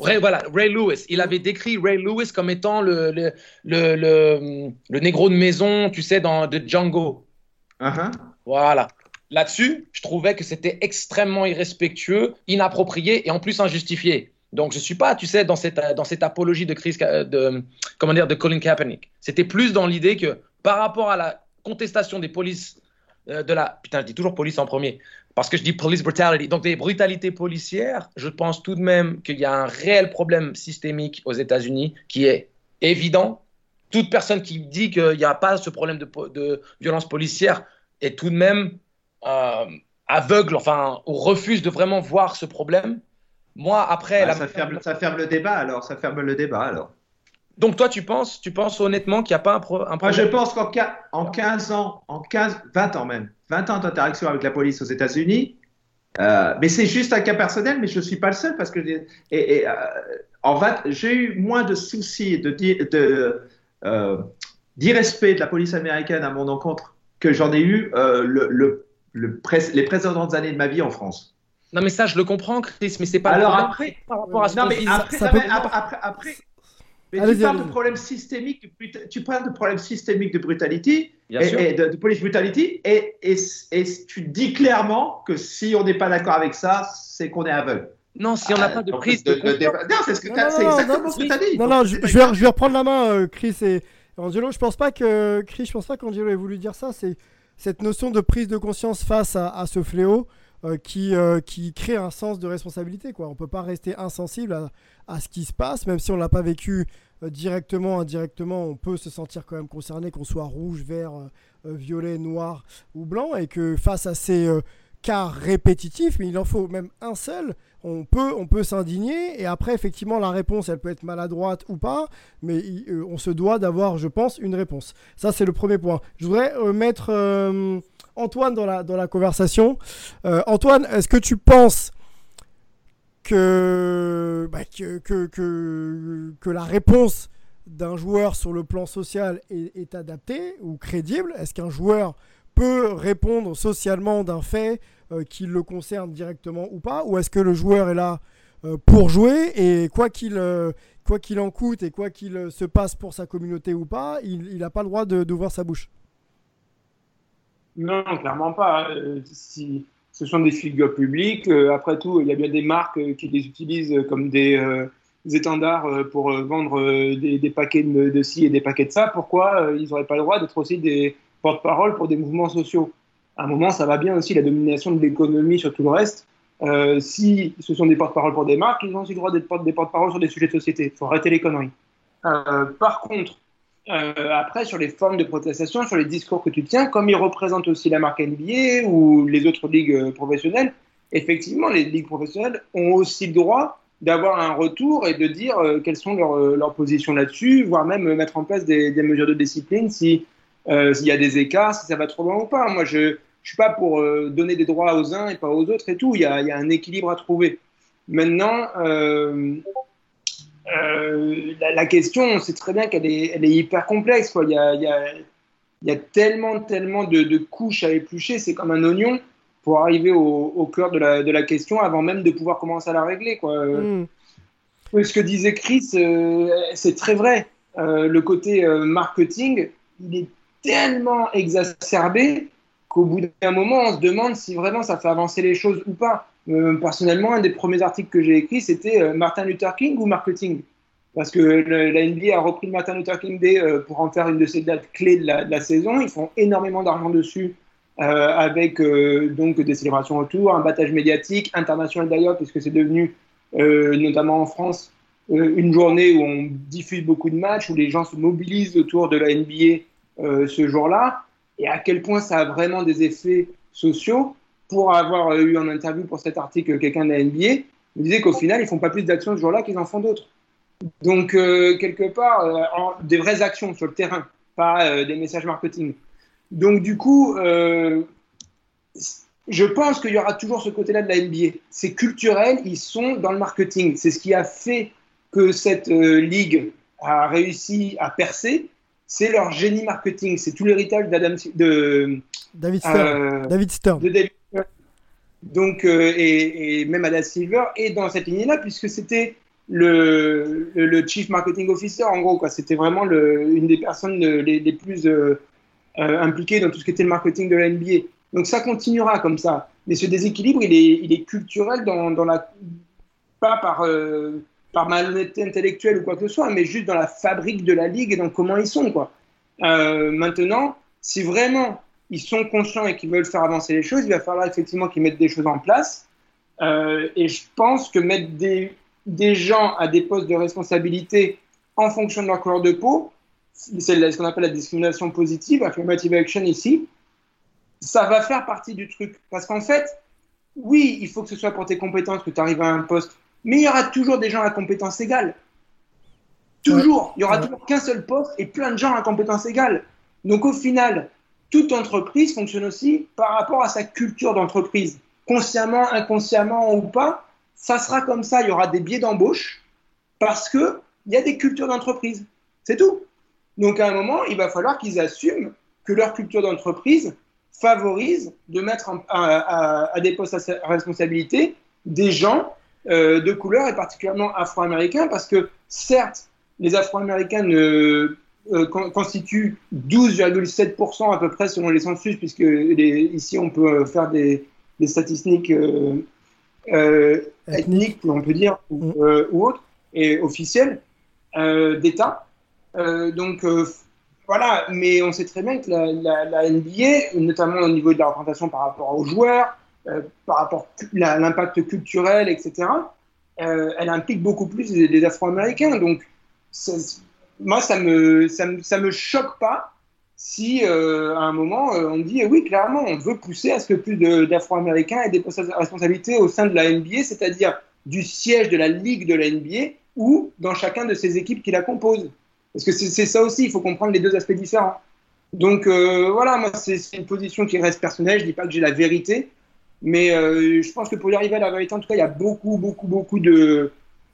Ray, voilà, Ray Lewis. Il avait décrit Ray Lewis comme étant le, le, le, le, le négro de maison, tu sais, dans de Django. Uh-huh. Voilà. Là-dessus, je trouvais que c'était extrêmement irrespectueux, inapproprié et en plus injustifié. Donc, je suis pas, tu sais, dans cette, dans cette apologie de crise de, comment dire, de Colin Kaepernick. C'était plus dans l'idée que par rapport à la contestation des polices, euh, de la, putain, je dis toujours police en premier, parce que je dis police brutality, donc des brutalités policières, je pense tout de même qu'il y a un réel problème systémique aux États-Unis qui est évident. Toute personne qui dit qu'il n'y a pas ce problème de, violence policière est tout de même euh, aveugle, enfin, ou refuse de vraiment voir ce problème. Moi, après, Ah, la- ça, ferme, ça ferme le débat alors, ça ferme le débat alors. Donc toi, tu penses, tu penses honnêtement qu'il n'y a pas un, pro- un Moi, je problème? pense qu'en en 15 ans, en 15, 20 ans même, 20 ans d'interaction avec la police aux États-Unis, euh, mais c'est juste un cas personnel, mais je ne suis pas le seul parce que et, et, euh, en 20 j'ai eu moins de soucis de, euh, d'irrespect de la police américaine à mon encontre que j'en ai eu euh, le, le, le pré- les précédentes années de ma vie en France. Non, mais ça, je le comprends, Chris, mais c'est pas le Alors problème après, par rapport à ce non mais dit. après, ça non, peut- mais après, après, après- mais tu parles de allez-y. problème systémique, de tu parles de problème systémique de brutalité Bien et, sûr. et de, de police brutality et, et, et tu dis clairement que si on n'est pas d'accord avec ça, c'est qu'on est aveugle. Non, si on n'a Ah, pas de prise de débat- Non, c'est ce que tu as dit. Non, non, je, je vais, je vais reprendre la main, euh, Chris et Angelo. Je pense pas que Chris, je pense pas qu'Angelo ait voulu dire ça. C'est cette notion de prise de conscience face à, à ce fléau euh, qui, euh, qui crée un sens de responsabilité. Quoi. On peut pas rester insensible à, à ce qui se passe, même si on l'a pas vécu euh, directement, indirectement. On peut se sentir quand même concerné, qu'on soit rouge, vert, violet, noir ou blanc, et que face à ces cas répétitifs, mais il en faut même un seul, on peut, on peut s'indigner et après effectivement la réponse elle peut être maladroite ou pas, mais on se doit d'avoir, je pense, une réponse. Ça c'est le premier point. Je voudrais mettre Antoine dans la, dans la conversation. Euh, Antoine, est-ce que tu penses que, bah, que, la réponse d'un joueur sur le plan social est, adaptée ou crédible? Est-ce qu'un joueur peut répondre socialement d'un fait euh, qui le concerne directement ou pas? Ou est-ce que le joueur est là euh, pour jouer et quoi qu'il quoi qu'il en coûte et quoi qu'il se passe pour sa communauté ou pas, il n'a pas le droit d'ouvrir sa bouche? Non, clairement pas. Euh, si ce sont des figures publiques, euh, après tout, il y a bien des marques euh, qui les utilisent comme des, étendards pour vendre des, paquets de, ci et des paquets de ça. Pourquoi ils n'auraient pas le droit d'être aussi des porte-parole pour des mouvements sociaux? À un moment, ça va bien aussi la domination de l'économie sur tout le reste. Si ce sont des porte-parole pour des marques, ils ont aussi le droit d'être des porte-parole sur des sujets de société. Il faut arrêter les conneries. Par contre, euh, après, sur les formes de protestation, sur les discours que tu tiens, comme ils représentent aussi la marque NBA ou les autres ligues euh, professionnelles, effectivement, les ligues professionnelles ont aussi le droit d'avoir un retour et de dire euh, quelles sont leurs, positions là-dessus, voire même mettre en place des, mesures de discipline si euh, s'il y a des écarts, si ça va trop loin ou pas. Moi, je ne suis pas pour donner des droits aux uns et pas aux autres et tout. Il y a un équilibre à trouver. Maintenant, euh, la, question, on sait très bien qu'elle est, elle est hyper complexe. Quoi. Il, y a, il, y a, il, y a, tellement, tellement de, de couches à éplucher, c'est comme un oignon pour arriver au, au cœur de la, de la, question avant même de pouvoir commencer à la régler. Quoi. Mm. Ce que disait Chris, c'est très vrai. le côté marketing, il est tellement exacerbé qu'au bout d'un moment, on se demande si vraiment ça fait avancer les choses ou pas. Euh, personnellement, un des premiers articles que j'ai écrit, c'était euh, Martin Luther King ou marketing Parce que la NBA a repris le Martin Luther King Day euh, pour en faire une de ses dates clés de la, saison. Ils font énormément d'argent dessus, avec donc des célébrations autour, un battage médiatique, international d'ailleurs, puisque c'est devenu, notamment en France, une journée où on diffuse beaucoup de matchs, où les gens se mobilisent autour de la NBA ce jour-là et à quel point ça a vraiment des effets sociaux? Pour avoir eu en interview pour cet article quelqu'un de la NBA, me disait qu'au final, ils font pas plus d'actions ce jour-là qu'ils en font d'autres. Donc, euh, quelque part, euh, des vraies actions sur le terrain, pas des messages marketing. Donc, du coup, je pense qu'il y aura toujours ce côté-là de la NBA. C'est culturel, ils sont dans le marketing. C'est ce qui a fait que cette ligue a réussi à percer c'est leur génie marketing, c'est tout l'héritage de David Stern. Euh, David Stern. Donc, euh, et, même Adam Silver est dans cette lignée-là, puisque c'était le, Chief Marketing Officer, en gros. C'était vraiment une des personnes les, les plus euh, impliquées dans tout ce qui était le marketing de la NBA. Donc, ça continuera comme ça. Mais ce déséquilibre, il est, culturel dans, la. Pas par par malhonnêteté intellectuelle ou quoi que ce soit, mais juste dans la fabrique de la ligue et dans comment ils sont. Quoi. Euh, maintenant, si vraiment ils sont conscients et qu'ils veulent faire avancer les choses, il va falloir effectivement qu'ils mettent des choses en place. Euh, et je pense que mettre des, des gens à des postes de responsabilité en fonction de leur couleur de peau, c'est ce qu'on appelle la discrimination positive, affirmative action ici, ça va faire partie du truc. Parce qu'en fait, oui, il faut que ce soit pour tes compétences que tu arrives à un poste mais il y aura toujours des gens à compétences égales. Toujours. Il y aura toujours qu'un seul poste et plein de gens à compétences égales. Donc au final, toute entreprise fonctionne aussi par rapport à sa culture d'entreprise. Consciemment, inconsciemment ou pas, ça sera comme ça. Il y aura des biais d'embauche parce qu'il y a des cultures d'entreprise. C'est tout. Donc à un moment, il va falloir qu'ils assument que leur culture d'entreprise favorise de mettre à, des postes à responsabilité des gens euh, de couleur et particulièrement afro-américains parce que certes, les afro-américains euh, constituent 12,7% à peu près selon les census, puisque ici on peut faire des, statistiques euh, ethniques, on peut dire, ou, mm. autres, et officielles d'État. donc voilà, mais on sait très bien que la, la, NBA, notamment au niveau de la représentation par rapport aux joueurs, euh, par rapport à l'impact culturel, etc., euh, elle implique beaucoup plus les, Afro-Américains. Donc, moi, ça me, ça me, ça me choque pas si euh, à un moment on dit oui, clairement, on veut pousser à ce que plus d'Afro-Américains aient des responsabilités au sein de la NBA, c'est-à-dire du siège de la ligue de la NBA ou dans chacun de ces équipes qui la composent. Parce que c'est ça aussi, il faut comprendre les deux aspects différents. Donc voilà, moi, c'est une position qui reste personnelle, je ne dis pas que j'ai la vérité, mais euh, je pense que pour y arriver à la vérité, en tout cas, il y a beaucoup, beaucoup, beaucoup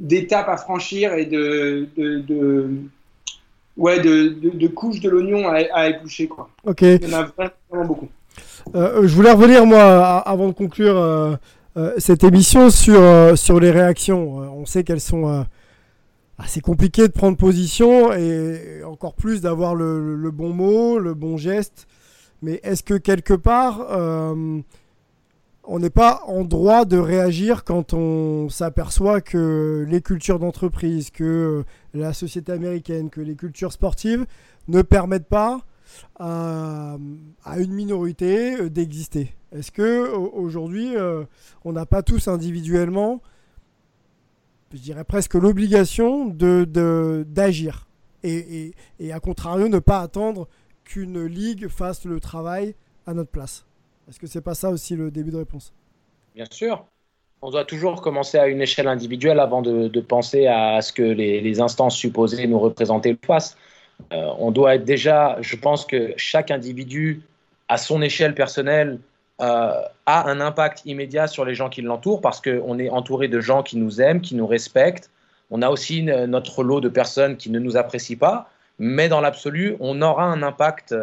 d'étapes à franchir et de, de ouais, de, de, couches de l'oignon à, à, éplucher. Quoi. Ok. Il y en a vraiment beaucoup. Euh, je voulais revenir, moi, avant de conclure euh, cette émission, sur, sur les réactions. on sait qu'elles sont assez compliquées de prendre position et encore plus d'avoir le, le, bon mot, le bon geste. Mais est-ce que quelque part on n'est pas en droit de réagir quand on s'aperçoit que les cultures d'entreprise, que la société américaine, que les cultures sportives ne permettent pas à, une minorité euh, d'exister. Est-ce que aujourd'hui, euh, on n'a pas tous individuellement, je dirais presque l'obligation de, d'agir et à contrario, ne pas attendre qu'une ligue fasse le travail à notre place? Est-ce que c'est pas ça aussi le début de réponse? Bien sûr. On doit toujours commencer à une échelle individuelle avant de, penser à ce que les, instances supposées nous représenter le fassent. Euh, on doit être déjà, je pense que chaque individu, à son échelle personnelle, euh, a un impact immédiat sur les gens qui l'entourent parce qu'on est entouré de gens qui nous aiment, qui nous respectent, On a aussi notre lot de personnes qui ne nous apprécient pas, mais dans l'absolu, on aura un impact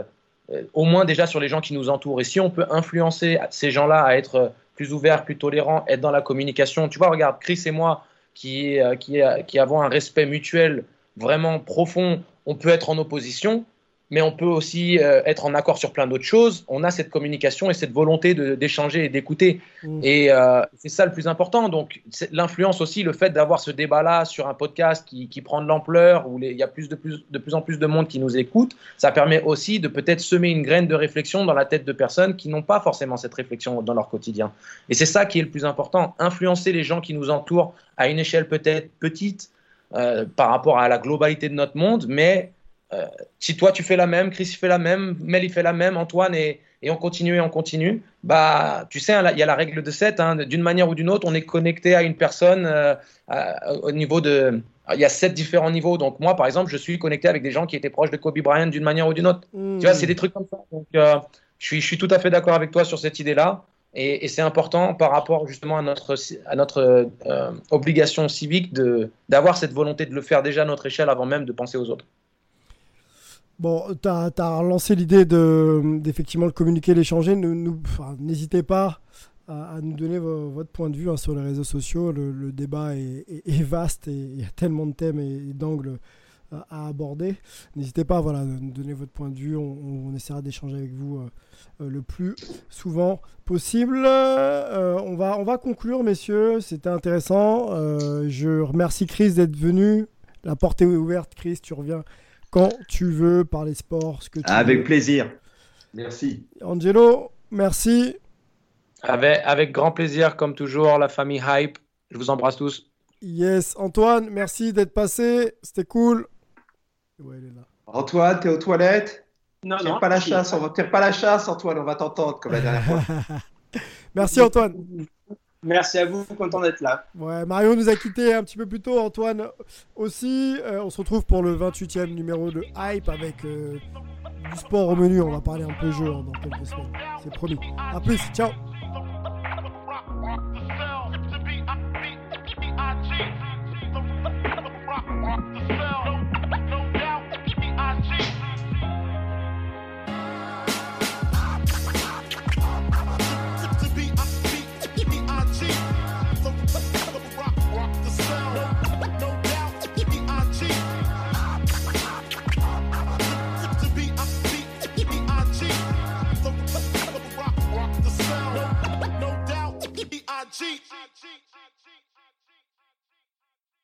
au moins déjà sur les gens qui nous entourent. Et si on peut influencer ces gens-là à être plus ouverts, plus tolérants, être dans la communication. Tu vois, regarde, Chris et moi, qui, euh, qui, qui avons un respect mutuel vraiment profond, on peut être en opposition, mais on peut aussi euh, être en accord sur plein d'autres choses. On a cette communication et cette volonté d'échanger et d'écouter. Mm. Et euh, c'est ça le plus important. Donc, l'influence aussi, le fait d'avoir ce débat-là sur un podcast qui, qui prend de l'ampleur, où il y a plus de, plus, de plus en plus de monde qui nous écoute, ça permet aussi de peut-être semer une graine de réflexion dans la tête de personnes qui n'ont pas forcément cette réflexion dans leur quotidien. Et c'est ça qui est le plus important. Influencer les gens qui nous entourent à une échelle peut-être petite euh, par rapport à la globalité de notre monde, mais euh, si toi tu fais la même, Chris fait la même, Mel il fait la même, Antoine et, et on continue et on continue, bah tu sais, hein, il y a la règle de 7, hein, d'une manière ou d'une autre, on est connecté à une personne euh, au niveau de. Il y a sept différents niveaux. Donc moi, par exemple, je suis connecté avec des gens qui étaient proches de Kobe Bryant d'une manière ou d'une autre. Tu vois, c'est des trucs comme ça. Donc euh, je, suis, je suis tout à fait d'accord avec toi sur cette idée-là. Et, c'est important par rapport justement à notre, à notre obligation civique d'avoir cette volonté de le faire déjà à notre échelle avant même de penser aux autres. Bon, tu as, relancé l'idée d'effectivement de, communiquer, l'échanger. N'hésitez pas à, nous donner votre point de vue hein, sur les réseaux sociaux. Le, débat est, vaste et il y a tellement de thèmes et, d'angles euh, à aborder. N'hésitez pas voilà, à nous donner votre point de vue. On, essaiera d'échanger avec vous euh, euh, le plus souvent possible. on, va, on va conclure, messieurs. C'était intéressant. je remercie Chris d'être venu. La porte est ouverte, Chris. Tu reviens quand tu veux parler sport, ce que tu Avec plaisir. Merci. Angelo, merci. Avec, avec grand plaisir, comme toujours, la famille Hype. Je vous embrasse tous. Yes, Antoine, merci d'être passé. C'était cool. Ouais, est là. Antoine, t'es aux toilettes? Non, tire non. Pas la chasse, on va tire pas la chasse, Antoine. On va t'entendre comme la dernière fois. merci, Antoine. Merci à vous, content d'être là. Ouais, Mario nous a quitté un petit peu plus tôt, Antoine aussi. Euh, on se retrouve pour le 28e numéro de Hype avec euh, du sport au menu. On va parler un peu jeu hein, dans quelques semaines. C'est promis. A plus, ciao cheat. I cheat.